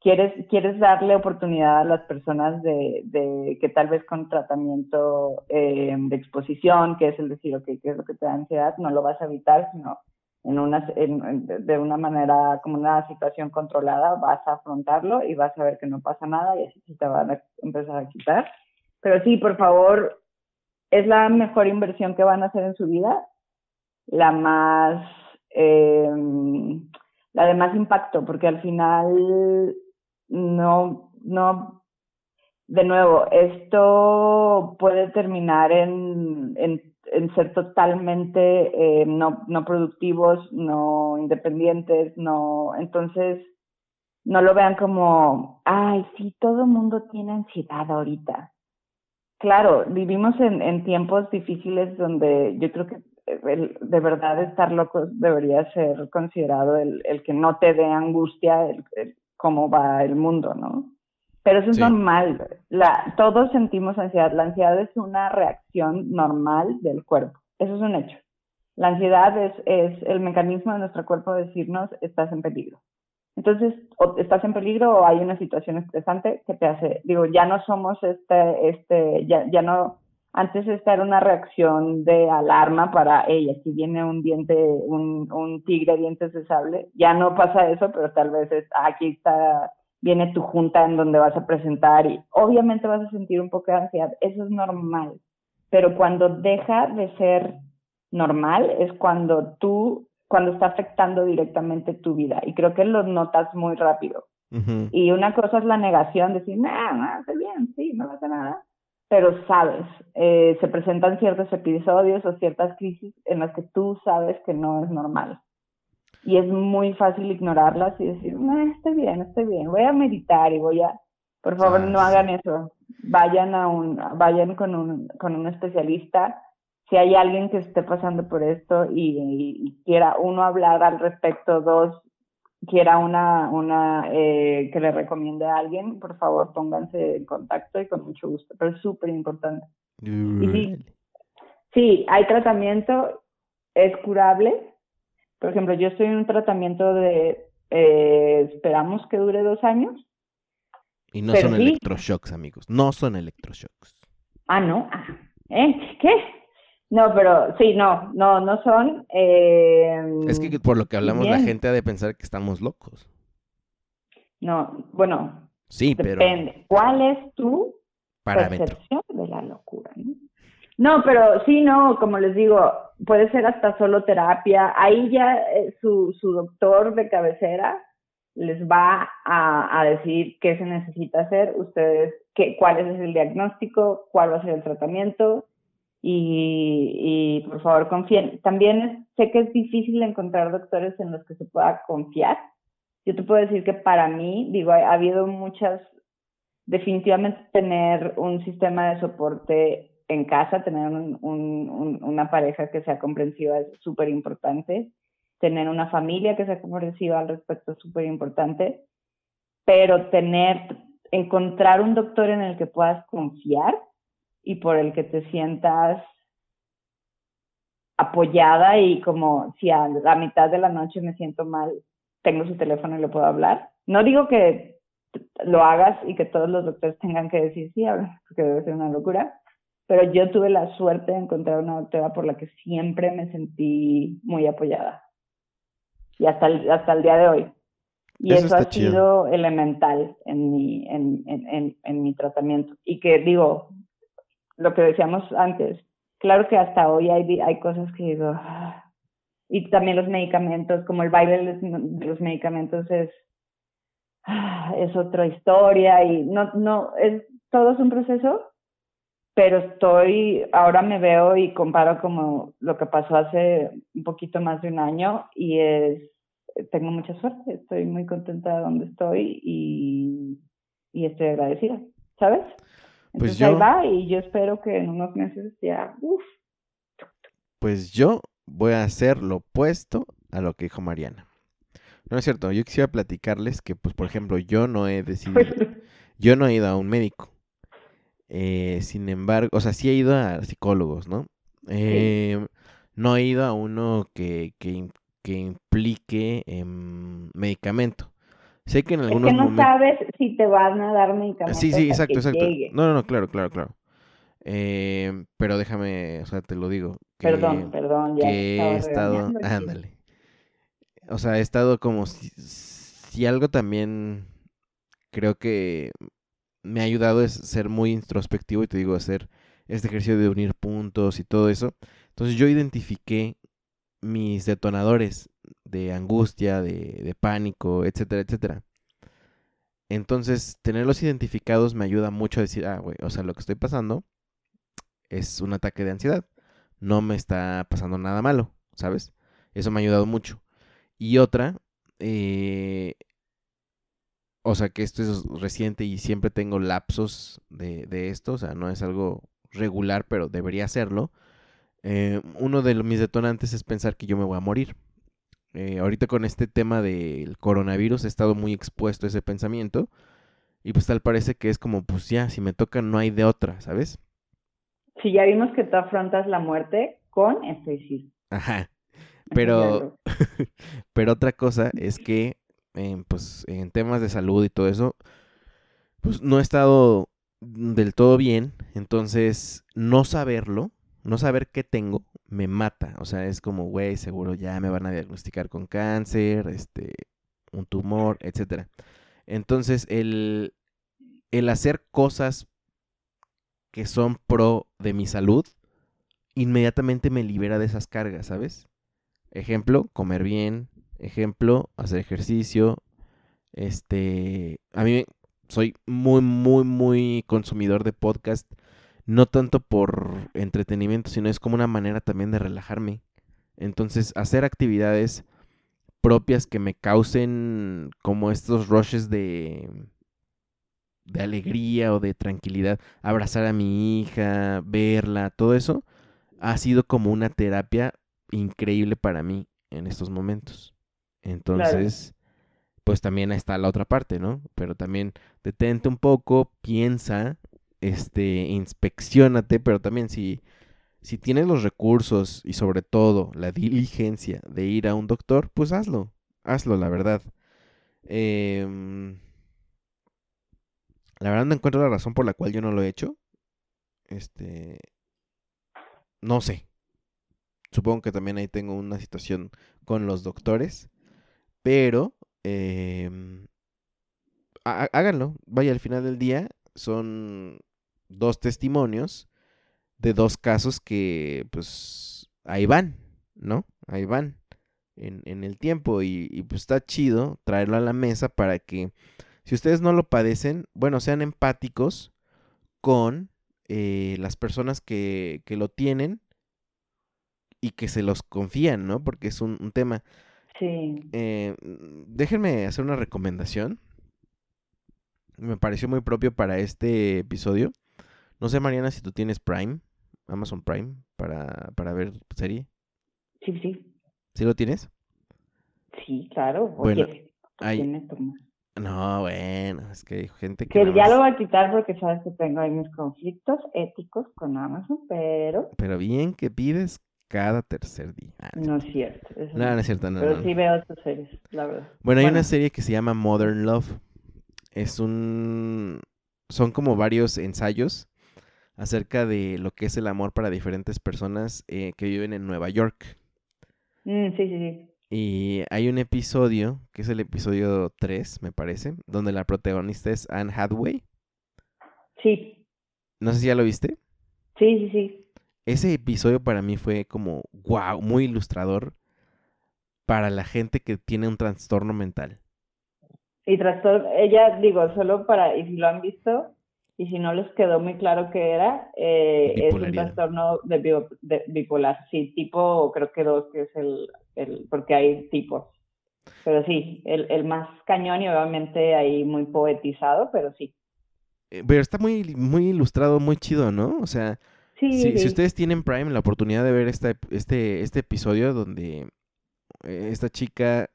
S2: quieres, quieres darle oportunidad a las personas de, de que tal vez con tratamiento eh, de exposición, que es el decir, ok, ¿qué es lo que te da ansiedad? No lo vas a evitar, sino en una, en, de una manera, como una situación controlada, vas a afrontarlo y vas a ver que no pasa nada y así te van a empezar a quitar. Pero sí, por favor, es la mejor inversión que van a hacer en su vida, la más, eh, la de más impacto, porque al final no, no, de nuevo, esto puede terminar en, en, ser totalmente eh, no, no productivos, no independientes, no, entonces no lo vean como, ay, sí, todo el mundo tiene ansiedad ahorita. Claro, vivimos en, en tiempos difíciles donde yo creo que el, de verdad estar loco debería ser considerado el, el que no te dé angustia, el, cómo va el mundo, ¿no? Pero eso es normal. La, todos sentimos ansiedad. La ansiedad es una reacción normal del cuerpo. Eso es un hecho. La ansiedad es, es el mecanismo de nuestro cuerpo de decirnos estás en peligro. Entonces, o estás en peligro o hay una situación estresante que te hace, digo, ya no somos este, este, ya, ya no, antes esta era una reacción de alarma para, ella aquí viene un diente, un, un tigre dientes de sable. Ya no pasa eso, pero tal vez es, ah, aquí está, viene tu junta en donde vas a presentar y obviamente vas a sentir un poco de ansiedad. Eso es normal. Pero cuando deja de ser normal es cuando tú, cuando está afectando directamente tu vida. Y creo que lo notas muy rápido. Y una cosa es la negación, decir, no, no, estoy bien, sí, no pasa nada pero sabes, eh, se presentan ciertos episodios o ciertas crisis en las que tú sabes que no es normal. Y es muy fácil ignorarlas y decir, no, estoy bien, estoy bien, voy a meditar y voy a, por favor, no hagan eso. Vayan a un, vayan con un, con un especialista. Si hay alguien que esté pasando por esto y, y quiera uno hablar al respecto, dos, quiera una, una eh, que le recomiende a alguien, por favor pónganse en contacto y con mucho gusto, pero es súper importante. sí, hay tratamiento, es curable. Por ejemplo, yo estoy en un tratamiento de, eh, esperamos que dure dos años.
S1: Y no son electroshocks, amigos, no son electroshocks.
S2: Ah, no, ah, ¿eh? ¿Qué? No, pero sí, no, no, no son. Eh,
S1: es que por lo que hablamos, la gente ha de pensar que estamos locos.
S2: No, bueno.
S1: Sí,
S2: depende. ¿Cuál es tu percepción de la locura? ¿no? pero sí, no, como les digo, puede ser hasta solo terapia. Ahí ya eh, su, su doctor de cabecera les va a, a, decir qué se necesita hacer, ustedes, qué, cuál es el diagnóstico, cuál va a ser el tratamiento y, y por favor confíen. También sé que es difícil encontrar doctores en los que se pueda confiar, yo te puedo decir que para mí, digo, ha, habido muchas, definitivamente tener un sistema de soporte en casa, tener un, un, una pareja que sea comprensiva es súper importante, tener una familia que sea comprensiva al respecto es súper importante, pero tener, encontrar un doctor en el que puedas confiar y por el que te sientas apoyada y como si a la mitad de la noche me siento mal, tengo su teléfono y le puedo hablar. No digo que lo hagas y que todos los doctores tengan que decir sí, porque debe ser una locura, pero yo tuve la suerte de encontrar una doctora por la que siempre me sentí muy apoyada. Y hasta el, hasta el día de hoy. Y eso, ha sido elemental en mi, en, en, en, mi tratamiento. Y que digo, lo que decíamos antes, claro que hasta hoy hay, hay cosas que digo, ah", y también los medicamentos, como el baile de los medicamentos es, ah, es otra historia y no, no, es, todo es un proceso, pero estoy, ahora me veo y comparo como lo que pasó hace un poquito más de un año y es, tengo mucha suerte, estoy muy contenta de donde estoy y, y estoy agradecida, ¿sabes? Pues ahí va y yo espero que en unos meses ya, uff.
S1: Pues yo voy a hacer lo opuesto a lo que dijo Mariana. No es cierto, yo quisiera platicarles que, pues, por ejemplo, yo no he decidido, yo no he ido a un médico. Eh, sin embargo, o sea, sí he ido a psicólogos, ¿no? Eh, no he ido a uno que, que, que implique medicamento. Sé que en algunos
S2: es que no sabes si te van a dar medicamentos.
S1: Sí, sí, exacto, exacto. No, no, no, claro, claro, claro. Eh, pero déjame, o sea, te lo digo.
S2: perdón, perdón, ya.
S1: Que he estado, ándale. O sea, he estado como si, si algo también creo que me ha ayudado es ser muy introspectivo y te digo, hacer este ejercicio de unir puntos y todo eso. Entonces yo identifiqué mis detonadores de angustia, de, de pánico, etcétera, etcétera. Entonces, tenerlos identificados me ayuda mucho a decir, ah, güey, o sea, lo que estoy pasando es un ataque de ansiedad. No me está pasando nada malo, ¿sabes? Eso me ha ayudado mucho. Y otra, eh, o sea, que esto es reciente y siempre tengo lapsos de, de esto, o sea, no es algo regular, pero debería serlo. Eh, uno de mis detonantes es pensar que yo me voy a morir. Eh, ahorita con este tema del coronavirus he estado muy expuesto a ese pensamiento. Y pues tal parece que es como, pues ya, si me toca no hay de otra, ¿sabes?
S2: Sí, ya vimos que tú afrontas la muerte con estoicismo.
S1: Ajá. Pero, pero otra cosa es que, pues, en temas de salud y todo eso, pues no he estado del todo bien. Entonces, no saberlo no saber qué tengo me mata. O sea, es como, güey, seguro ya me van a diagnosticar con cáncer, este, un tumor, etcétera. Entonces, el, el hacer cosas que son pro de mi salud, inmediatamente me libera de esas cargas, ¿sabes? Ejemplo, comer bien. Ejemplo, hacer ejercicio. Este, a mí soy muy, muy, muy consumidor de podcast no tanto por entretenimiento, sino es como una manera también de relajarme. Entonces, hacer actividades propias que me causen como estos rushes de de alegría o de tranquilidad, abrazar a mi hija, verla, todo eso ha sido como una terapia increíble para mí en estos momentos. Entonces, pues también está la otra parte, ¿no? Pero también detente un poco, piensa este, inspeccionate, pero también si, si tienes los recursos y sobre todo la diligencia de ir a un doctor, pues hazlo, hazlo, la verdad. Em, la verdad no encuentro la razón por la cual yo no lo he hecho. Este, no sé. Supongo que también ahí tengo una situación con los doctores, pero em, háganlo. Vaya, al final del día son dos testimonios de dos casos que pues ahí van, ¿no? Ahí van en, en el tiempo y, y, pues está chido traerlo a la mesa para que si ustedes no lo padecen, bueno, sean empáticos con eh, las personas que, que, lo tienen y que se los confían, ¿no? Porque es un, un tema.
S2: Sí.
S1: Eh, déjenme hacer una recomendación. Me pareció muy propio para este episodio. No sé, Mariana, si tú tienes Prime, Amazon Prime, para, para ver serie.
S2: Sí, sí.
S1: ¿Sí lo tienes?
S2: Sí, claro.
S1: Bueno,
S2: Oye,
S1: hay-
S2: ¿quién me toma?
S1: No, bueno, es que hay gente que...
S2: Que ya
S1: más-
S2: lo voy a quitar porque sabes que tengo ahí mis conflictos éticos con Amazon, pero
S1: Pero bien que pides cada tercer día. Ah,
S2: no es cierto. eso
S1: no,
S2: no.
S1: es cierto, no,
S2: pero
S1: no, no.
S2: sí veo tus series, la verdad.
S1: Bueno, hay
S2: Bueno.
S1: una serie que se llama Modern Love. Es un... Son como varios ensayos acerca de lo que es el amor para diferentes personas eh, que viven en Nueva York.
S2: Mm, sí, sí, sí.
S1: Y hay un episodio, que es el episodio 3, me parece, donde la protagonista es Anne Hathaway.
S2: Sí,
S1: No sé si ya lo viste.
S2: sí, sí, sí.
S1: Ese episodio para mí fue como, wow, muy ilustrador para la gente que tiene un trastorno mental.
S2: Y trastorno, ella, digo, solo para, y si lo han visto, y si no les quedó muy claro qué era, eh, es un trastorno de, bio- de bipolar. Sí, tipo, creo que dos, que es el, el porque hay tipos. Pero sí, el, el más cañón y obviamente ahí muy poetizado, pero sí.
S1: Eh, Pero está muy, muy ilustrado, muy chido, ¿no? O sea,
S2: Sí,
S1: si, si ustedes tienen Prime, la oportunidad de ver esta, este, este episodio donde eh, esta chica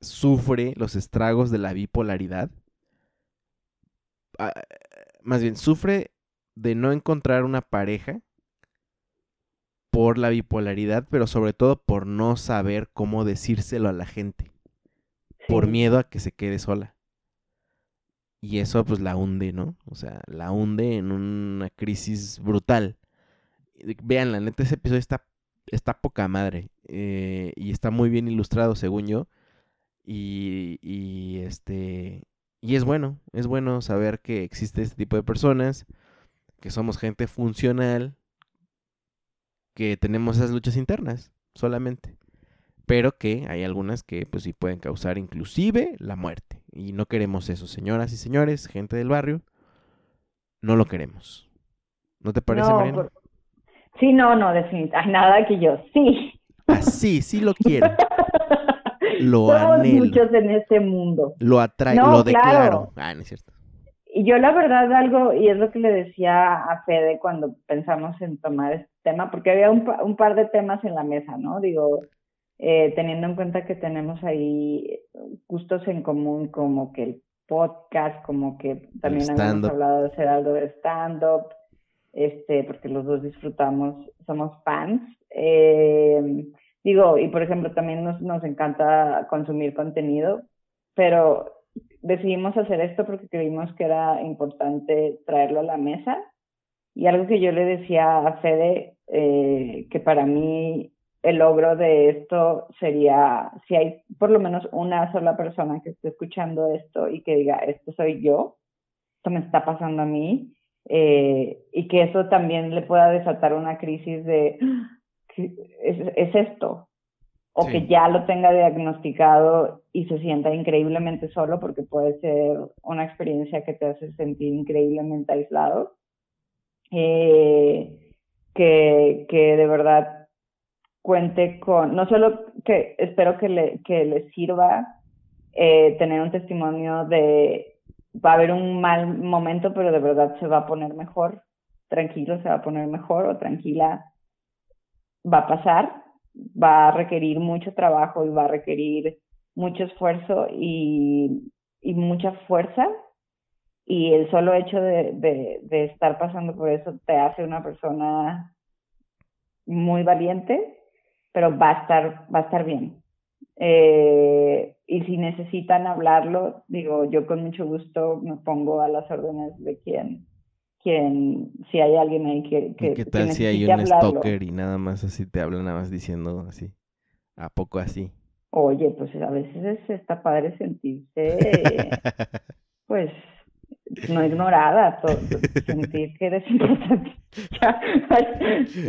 S1: sufre los estragos de la bipolaridad. Ah, más bien, sufre de no encontrar una pareja por la bipolaridad, pero sobre todo por no saber cómo decírselo a la gente, por miedo a que se quede sola. Y eso pues la hunde, ¿no? O sea, la hunde en una crisis brutal. Vean, la neta, ese episodio está, está poca madre. eh, y está muy bien ilustrado, según yo. Y, y este. Y es bueno, es bueno saber que existe este tipo de personas, que somos gente funcional, que tenemos esas luchas internas, solamente. Pero que hay algunas que pues sí pueden causar inclusive la muerte. Y no queremos eso, señoras y señores, gente del barrio. No lo queremos. ¿No te parece,
S2: No,
S1: Mariana?
S2: por- Sí, no, no, definitivamente. Nada que yo, sí.
S1: Así, sí lo quiero. Lo
S2: Somos
S1: anhelo.
S2: muchos en este mundo.
S1: Lo atrae,
S2: No,
S1: lo
S2: claro.
S1: declaro. Ah, no es cierto.
S2: Y yo la verdad algo, y es lo que le decía a Fede cuando pensamos en tomar este tema, porque había un, pa- un par de temas en la mesa, ¿no? Digo, eh, teniendo en cuenta que tenemos ahí gustos en común, como que el podcast, como que también
S1: stand-up.
S2: hablado de hacer algo de stand-up, este, porque los dos disfrutamos, somos fans. Eh, digo, y por ejemplo, también nos, nos encanta consumir contenido, pero decidimos hacer esto porque creímos que era importante traerlo a la mesa. Y algo que yo le decía a Fede, eh, que para mí el logro de esto sería si hay por lo menos una sola persona que esté escuchando esto y que diga, esto soy yo, esto me está pasando a mí, eh, y que eso también le pueda desatar una crisis de, "Ah, ¿qué es, es esto, o
S1: Sí.
S2: que ya lo tenga diagnosticado y se sienta increíblemente solo, porque puede ser una experiencia que te hace sentir increíblemente aislado. Eh, que, que de verdad cuente con, no solo que espero que le, que le sirva eh, tener un testimonio de, va a haber un mal momento, pero de verdad se va a poner mejor, tranquilo, se va a poner mejor o tranquila, va a pasar, va a requerir mucho trabajo y va a requerir mucho esfuerzo y, y mucha fuerza. Y el solo hecho de, de, de estar pasando por eso te hace una persona muy valiente, pero va a estar, va a estar bien. Eh, y si necesitan hablarlo, digo, yo con mucho gusto me pongo a las órdenes de quien, quien si hay alguien ahí que, que,
S1: ¿Y ¿Qué tal si hay un
S2: hablarlo.
S1: stalker y nada más así te habla, nada más diciendo así? ¿A poco así?
S2: Oye, pues a veces está padre sentirse, pues, no ignorada, to- sentir que eres importante. Ya,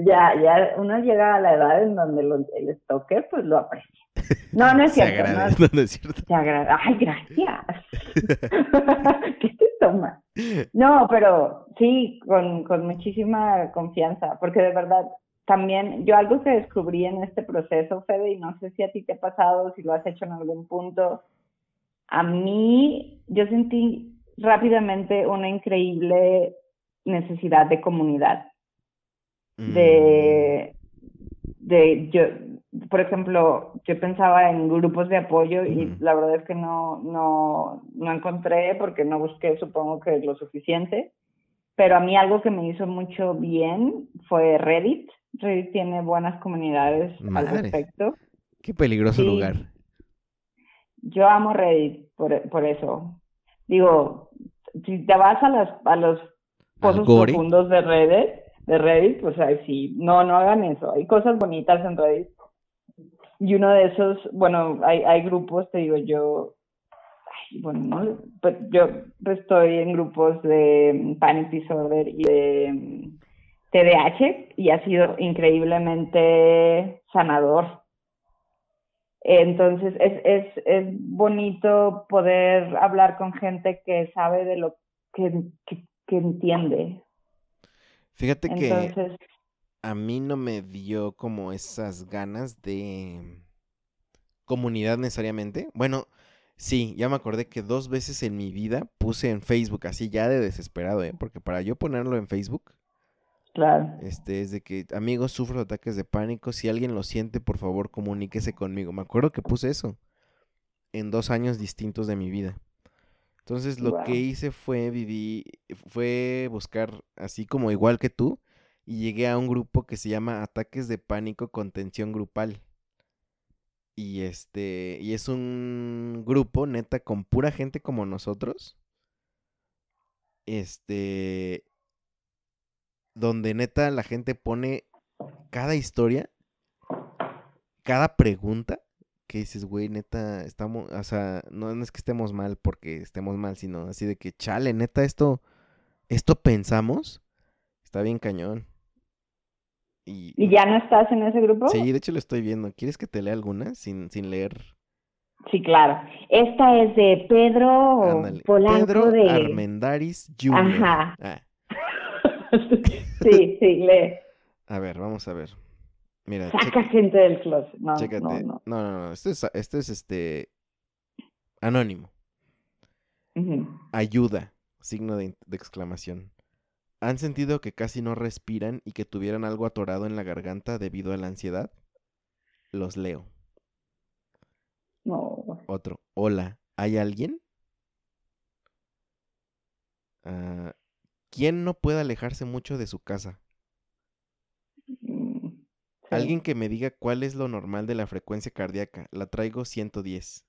S2: ya, ya uno llega a la edad en donde lo- el stalker, pues lo aprecia. No, no es
S1: Se
S2: cierto, no,
S1: agradece, no, no es cierto.
S2: se agrada. Ay, gracias. ¿Qué te tomas? No, pero sí, con, con muchísima confianza, porque de verdad, también, yo algo que descubrí en este proceso, Fede, y no sé si a ti te ha pasado, si lo has hecho en algún punto, a mí yo sentí rápidamente una increíble necesidad de comunidad. De, mm. de yo, por ejemplo, yo pensaba en grupos de apoyo y la verdad es que no, no, no encontré porque no busqué, supongo que lo suficiente. Pero a mí algo que me hizo mucho bien fue Reddit. Reddit tiene buenas comunidades al respecto.
S1: Qué peligroso lugar.
S2: Yo amo Reddit por, por eso. Digo, si te vas a, las, a los pozos profundos de Reddit, de Reddit, pues ahí sí, no, no hagan eso. Hay cosas bonitas en Reddit. Y uno de esos, bueno, hay, hay grupos, te digo yo, bueno, pues yo estoy en grupos de Panic Disorder y de TDAH y ha sido increíblemente sanador. Entonces es, es, es bonito poder hablar con gente que sabe de lo que, que, entiende.
S1: Fíjate que a mí no me dio como esas ganas de comunidad necesariamente. Bueno, sí, ya me acordé que dos veces en mi vida puse en Facebook, así ya de desesperado, ¿eh? porque para yo ponerlo en Facebook
S2: Claro.
S1: Este, es de que, amigos, sufro ataques de pánico. Si alguien lo siente, por favor, comuníquese conmigo. Me acuerdo que puse eso en dos años distintos de mi vida. Entonces, lo que hice fue viví, fue buscar, así como igual que tú, y llegué a un grupo que se llama Ataques de Pánico Contención Grupal. Y este, y es un grupo, neta, con pura gente como nosotros. Este, donde neta la gente pone cada historia, cada pregunta, que dices, güey, neta, estamos, o sea, no, es que estemos mal porque estemos mal, sino así de que, chale, neta, esto, esto pensamos, está bien cañón.
S2: Y, ya no estás en ese grupo?
S1: Sí, de hecho lo estoy viendo. ¿Quieres que te lea alguna sin, sin leer?
S2: Sí, claro. Esta es de Pedro Polanco
S1: Pedro
S2: de...
S1: Armendaris Jr. Ajá. Ah.
S2: sí, sí, lee.
S1: A ver, vamos a ver. Mira,
S2: Saca gente del closet. No, no,
S1: no. No, no, Esto es, esto es este. Anónimo. Ayuda. Signo de, de exclamación. ¿Han sentido que casi no respiran y que tuvieran algo atorado en la garganta debido a la ansiedad? Los leo.
S2: No.
S1: Otro. Hola, ¿hay alguien? Ah, ¿Quién no puede alejarse mucho de su casa? Mm, Alguien que me diga cuál es lo normal de la frecuencia cardíaca. La traigo 110.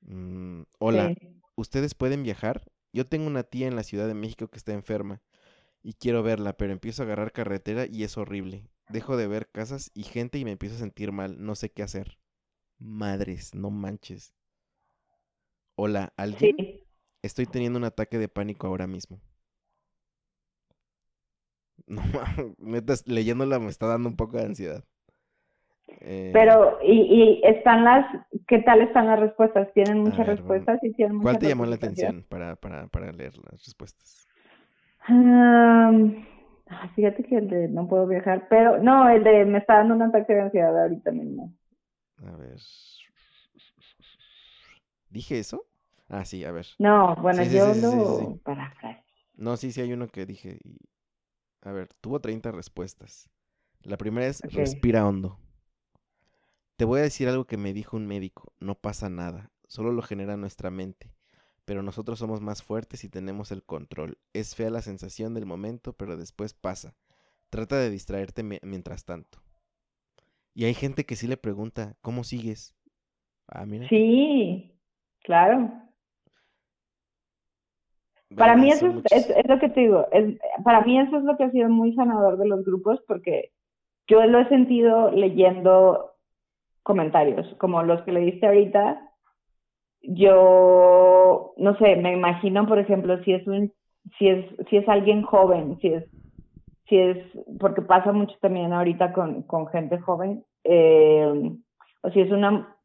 S1: Mm, hola, ¿ustedes pueden viajar? Yo tengo una tía en la Ciudad de México que está enferma y quiero verla, pero empiezo a agarrar carretera y es horrible. Dejo de ver casas y gente y me empiezo a sentir mal. No sé qué hacer. Madres, no manches. Hola, ¿alguien? Sí. Estoy teniendo un ataque de pánico ahora mismo. No, neta, leyéndola me está dando un poco de ansiedad.
S2: Eh, Pero, ¿y, ¿y, están las, qué tal están las respuestas? ¿Tienen muchas respuestas? ¿Y tienen
S1: ¿Cuál te llamó la atención para, para, para leer las respuestas?
S2: fíjate que el de no puedo viajar, pero no, el de me está dando un ataque de ansiedad ahorita mismo.
S1: A ver. ¿Dije eso? Ah, sí, a ver.
S2: No, bueno, yo lo
S1: No, sí, sí hay uno que dije. A ver, tuvo 30 respuestas. La primera es respira hondo. Te voy a decir algo que me dijo un médico. No pasa nada. Solo lo genera nuestra mente. Pero nosotros somos más fuertes y tenemos el control. Es fea la sensación del momento, pero después pasa. Trata de distraerte mientras tanto. Y hay gente que sí le pregunta, ¿cómo sigues?
S2: Ah, mira. Sí, claro. Para mí eso es, es, lo que te digo, es, para mí eso es lo que ha sido muy sanador de los grupos porque yo lo he sentido leyendo comentarios, como los que le diste ahorita. Yo, no sé, me imagino, por ejemplo, si es un, si es, si es alguien joven, si es, si es, porque pasa mucho también ahorita con, con gente joven, eh, o si es una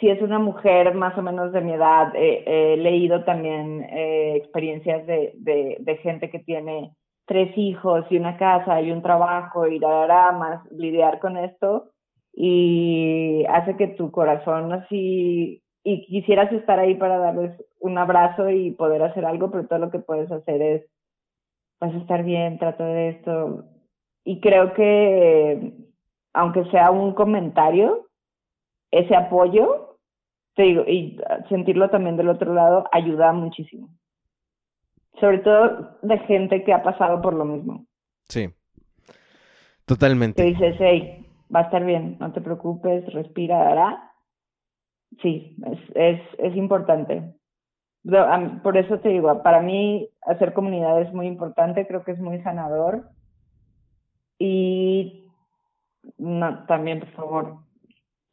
S2: si es una mujer más o menos de mi edad, he leído también eh, experiencias de, de, gente que tiene tres hijos y una casa y un trabajo y la más lidiar con esto y hace que tu corazón así y quisieras estar ahí para darles un abrazo y poder hacer algo, pero todo lo que puedes hacer es vas a estar bien, trato de esto. Y creo que aunque sea un comentario, ese apoyo, te digo, y sentirlo también del otro lado ayuda muchísimo sobre todo de gente que ha pasado por lo mismo.
S1: Sí, totalmente.
S2: Que dices, hey, va a estar bien, no te preocupes, respira. Sí, es, es, es importante. Por eso te digo, para mí hacer comunidad es muy importante, creo que es muy sanador. Y no, también, por favor,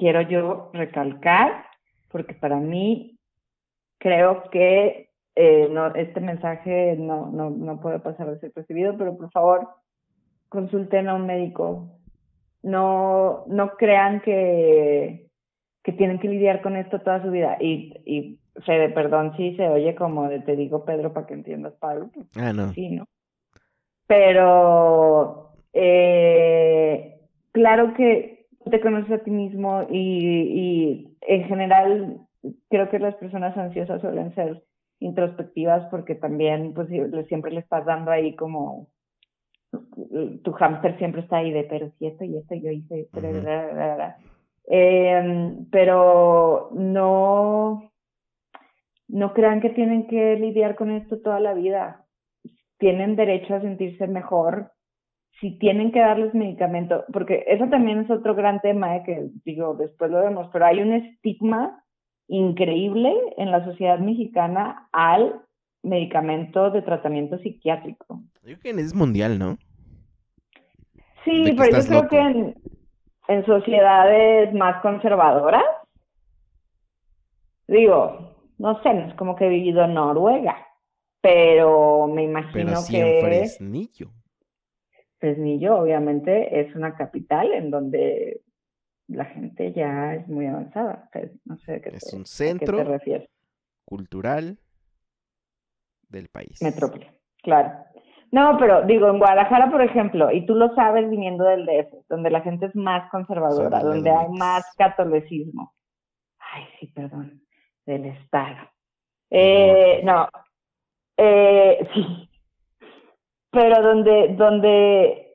S2: quiero yo recalcar, porque para mí creo que eh, no, este mensaje no, no, no puede pasar de ser percibido, pero por favor, consulten a un médico. No, no crean que, que tienen que lidiar con esto toda su vida. Y, y Fede, perdón si se oye como de te digo Pedro para que entiendas Pablo.
S1: Ah, no.
S2: Sí, ¿no? Pero eh, claro que te conoces a ti mismo y, y en general creo que las personas ansiosas suelen ser introspectivas porque también pues siempre le estás dando ahí como tu hámster siempre está ahí de pero si esto y esto yo hice em, pero no no crean que tienen que lidiar con esto toda la vida. Tienen derecho a sentirse mejor si tienen que darles medicamento porque eso también es otro gran tema ¿eh? que digo después lo vemos pero hay un estigma increíble en la sociedad mexicana al medicamento de tratamiento psiquiátrico.
S1: Yo creo que es mundial, ¿no?
S2: Sí, pero yo creo que en, en, sociedades más conservadoras, digo, no sé, no es como que he vivido en Noruega, pero me imagino pero sí que...
S1: En Fresnillo.
S2: Fresnillo, obviamente, es una capital en donde la gente ya es muy avanzada. No sé qué
S1: es un centro cultural del país.
S2: Metrópoli, claro. No, pero digo, en Guadalajara, por ejemplo, y tú lo sabes viniendo del DF, donde la gente es más conservadora, donde hay más catolicismo. Ay, sí, perdón, del Estado. Eh, no, eh, sí, pero donde, donde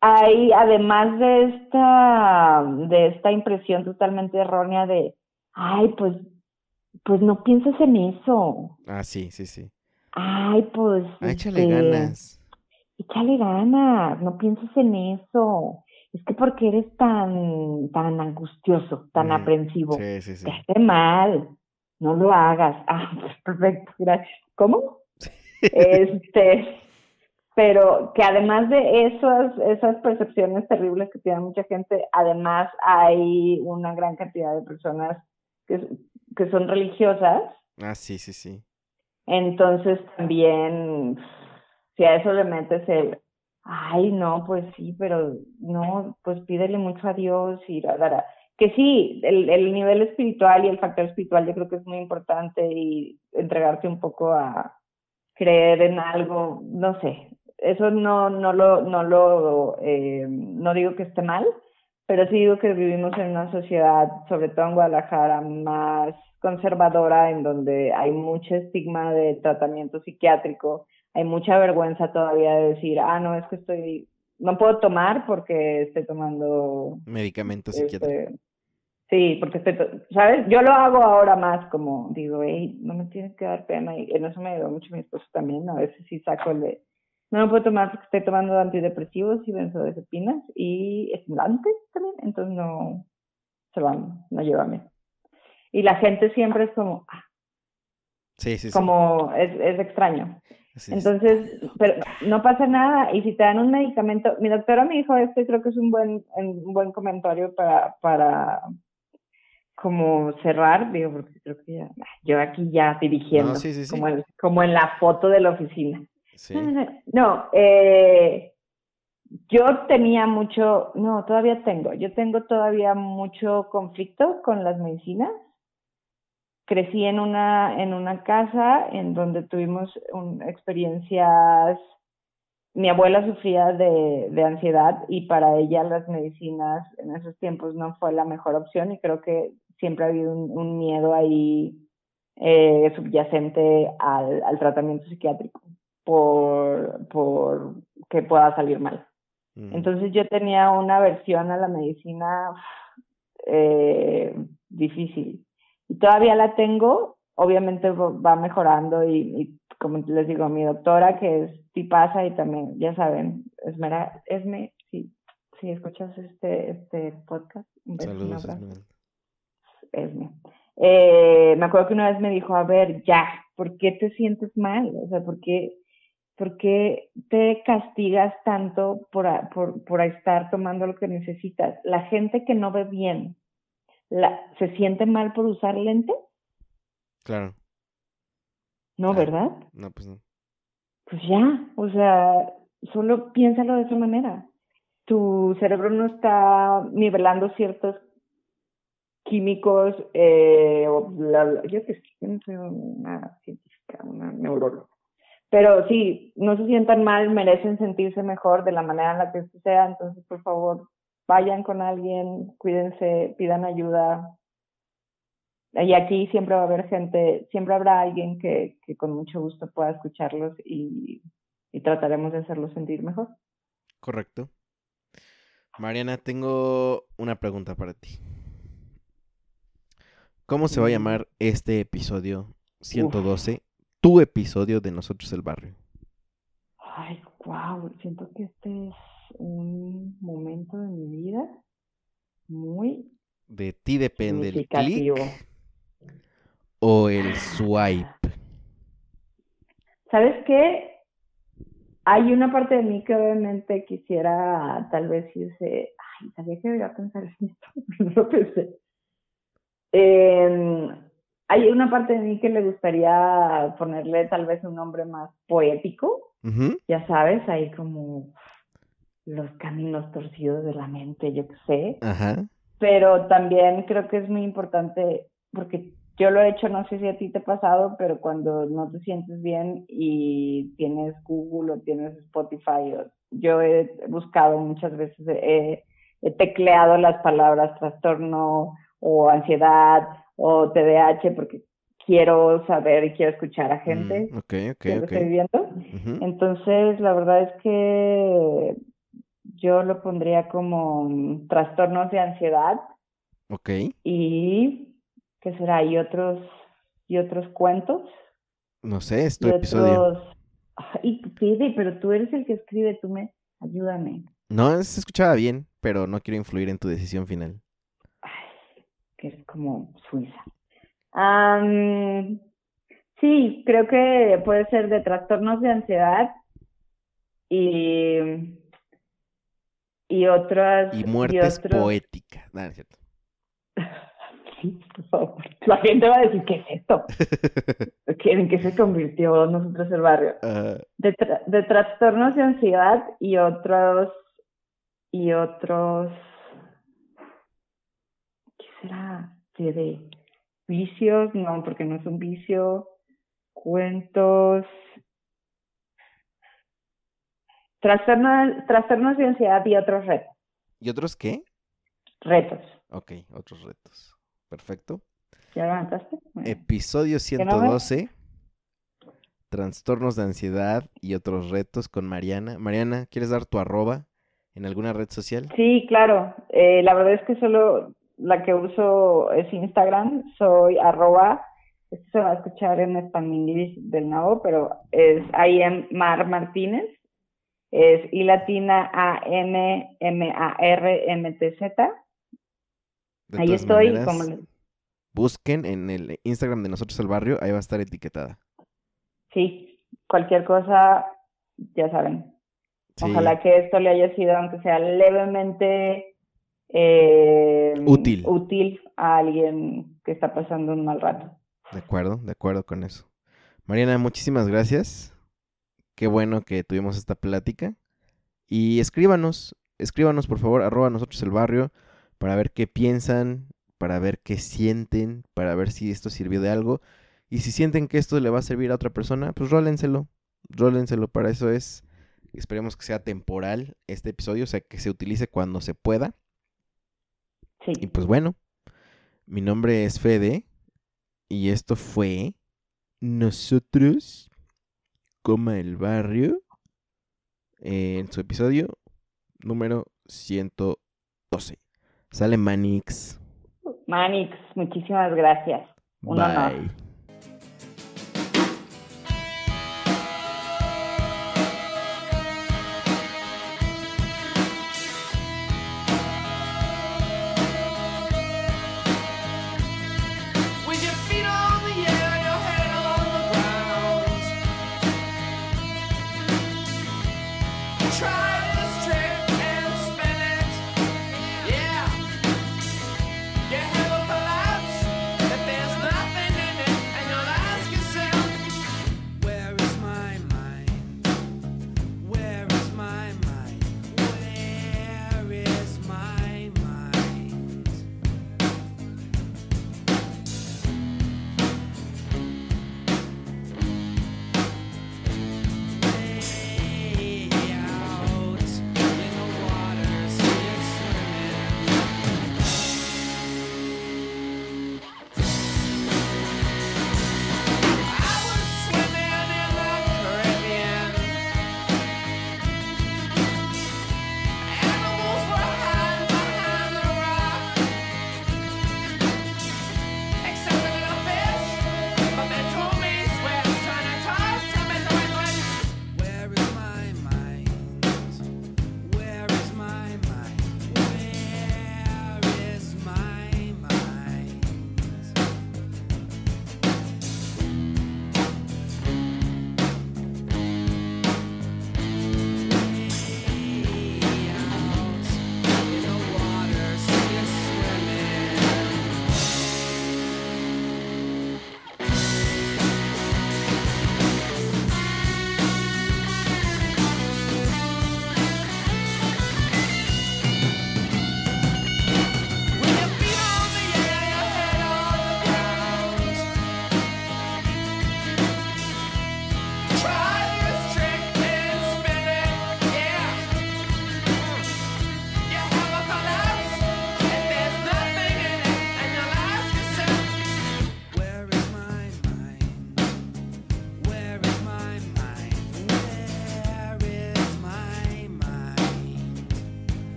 S2: hay, además de esta, de esta impresión totalmente errónea de, ay, pues, pues no pienses en eso.
S1: Ah, sí, sí, sí.
S2: Ay, pues.
S1: échale este, ganas.
S2: Échale ganas, no pienses en eso. Es que porque eres tan, tan angustioso, tan aprensivo. Sí, sí, sí. Te hace mal. No lo hagas. Ah, pues perfecto, gracias. ¿Cómo? este pero que además de esas, esas percepciones terribles que tiene mucha gente, además hay una gran cantidad de personas que, que son religiosas.
S1: Ah, sí, sí, sí.
S2: Entonces también, si a eso le metes el, ay, no, pues sí, pero no, pues pídele mucho a Dios y la, Que sí, el, el nivel espiritual y el factor espiritual yo creo que es muy importante y entregarte un poco a creer en algo, no sé, eso no, no lo, no lo, eh, no digo que esté mal, pero sí digo que vivimos en una sociedad, sobre todo en Guadalajara, más conservadora, en donde hay mucho estigma de tratamiento psiquiátrico, hay mucha vergüenza todavía de decir, ah, no, es que estoy, no puedo tomar porque estoy tomando
S1: medicamentos este, psiquiátricos.
S2: Sí, porque estoy, ¿sabes? Yo lo hago ahora más como, digo, hey, no me tienes que dar pena, y en eso me ayuda mucho mi esposo también, a veces sí saco el de, no lo puedo tomar porque estoy tomando antidepresivos y benzodiazepinas y estimulantes también, entonces no se van, no llévame. Y la gente siempre es como, ah,
S1: sí, sí,
S2: como es, es extraño. entonces, pero no pasa nada. Y si te dan un medicamento, mi doctora me dijo esto y creo que es un buen, un buen comentario para, para como cerrar, digo, porque creo que ya, yo aquí ya dirigiendo, como, como en la foto de la oficina. No, eh, yo tenía mucho, no, todavía tengo, yo tengo todavía mucho conflicto con las medicinas. Crecí en una, en una casa en donde tuvimos un, experiencias mi abuela sufría de, de, ansiedad y para ella las medicinas en esos tiempos no fue la mejor opción y creo que siempre ha habido un, miedo ahí eh, subyacente al, al, tratamiento psiquiátrico por, por que pueda salir mal. Entonces yo tenía una versión a la medicina eh, difícil y todavía la tengo, obviamente va mejorando y, y como les digo, mi doctora que es pasa y también, ya saben, Esmera, Esme, si, si escuchas este, este podcast,
S1: Saludos,
S2: Esme. Eh, me acuerdo que una vez me dijo, a ver, ya, ¿por qué te sientes mal? O sea, ¿por qué, por qué te castigas tanto por, por, por estar tomando lo que necesitas? La gente que no ve bien, la, ¿se siente mal por usar lentes?
S1: Claro.
S2: No, ¿verdad?
S1: No, pues no
S2: pues ya, o sea, solo piénsalo de esa manera. Tu cerebro no está nivelando ciertos químicos, eh, o yo que no soy una científica, una neuróloga. Pero sí, no se sientan mal, merecen sentirse mejor de la manera en la que sea, entonces por favor, vayan con alguien, cuídense, pidan ayuda, y aquí siempre va a haber gente, siempre habrá alguien que, que con mucho gusto pueda escucharlos y, y trataremos de hacerlos sentir mejor.
S1: Correcto. Mariana, tengo una pregunta para ti. ¿Cómo se va a llamar este episodio 112? Tu episodio de Nosotros el Barrio.
S2: Ay, wow, siento que este es un momento de mi vida muy...
S1: De ti depende el clic o el swipe?
S2: ¿Sabes qué? Hay una parte de mí que obviamente quisiera tal vez irse, ay, sabía que debería pensar en esto, no lo pensé. Em, hay una parte de mí que le gustaría ponerle tal vez un nombre más poético, ya sabes, ahí como los caminos torcidos de la mente, yo qué sé. Pero también creo que es muy importante porque yo lo he hecho, no sé si a ti te ha pasado, pero cuando no te sientes bien y tienes Google o tienes Spotify, yo he buscado muchas veces, he, tecleado las palabras trastorno o ansiedad o TDAH porque quiero saber y quiero escuchar a gente
S1: mm, que
S2: estoy viviendo. Entonces, la verdad es que yo lo pondría como trastornos de ansiedad.
S1: Ok.
S2: Y ¿qué será? ¿Y otros, y otros cuentos?
S1: No sé, es tu episodio.
S2: Ay, Pide, pero tú eres el que escribe, tú me, ayúdame.
S1: No, se escuchaba bien, pero no quiero influir en tu decisión final.
S2: Que eres como Suiza. sí, creo que puede ser de trastornos de ansiedad y y otras
S1: y muertes poéticas, no, es cierto.
S2: La gente va a decir, ¿qué es esto? ¿En qué se convirtió nosotros el barrio? De, trastornos de ansiedad y otros, y otros, ¿qué será? ¿De vicios? No, porque no es un vicio. Cuentos. Trastornos, trastornos de ansiedad y otros retos.
S1: ¿Y otros qué?
S2: Retos.
S1: Ok, otros retos. Perfecto.
S2: ¿Ya levantaste?
S1: Episodio 112. Trastornos de ansiedad y otros retos con Mariana. Mariana, ¿quieres dar tu arroba en alguna red social?
S2: Sí, claro. Eh, la verdad es que solo la que uso es Instagram. Soy arroba, esto se va a escuchar en español del nuevo, pero es I am Mar Martínez. Es I latina A N M A R M T Z. Ahí estoy.
S1: Busquen en el Instagram de nosotros el barrio, ahí va a estar etiquetada.
S2: Sí, cualquier cosa, ya saben. Ojalá que esto le haya sido, aunque sea levemente eh,
S1: útil.
S2: útil a alguien que está pasando un mal rato.
S1: De acuerdo, de acuerdo con eso. Mariana, muchísimas gracias. Qué bueno que tuvimos esta plática. Y escríbanos, escríbanos por favor, arroba nosotros el barrio, para ver qué piensan, para ver qué sienten, para ver si esto sirvió de algo. Y si sienten que esto le va a servir a otra persona, pues rólenselo, rólenselo, para eso es.
S3: Esperemos que sea temporal este episodio, o sea, que se utilice cuando se pueda. Y pues bueno, mi nombre es Fede y esto fue Nosotros, coma el barrio, en su episodio número 112. Sale Manix.
S2: Manix, muchísimas gracias.
S3: Bye.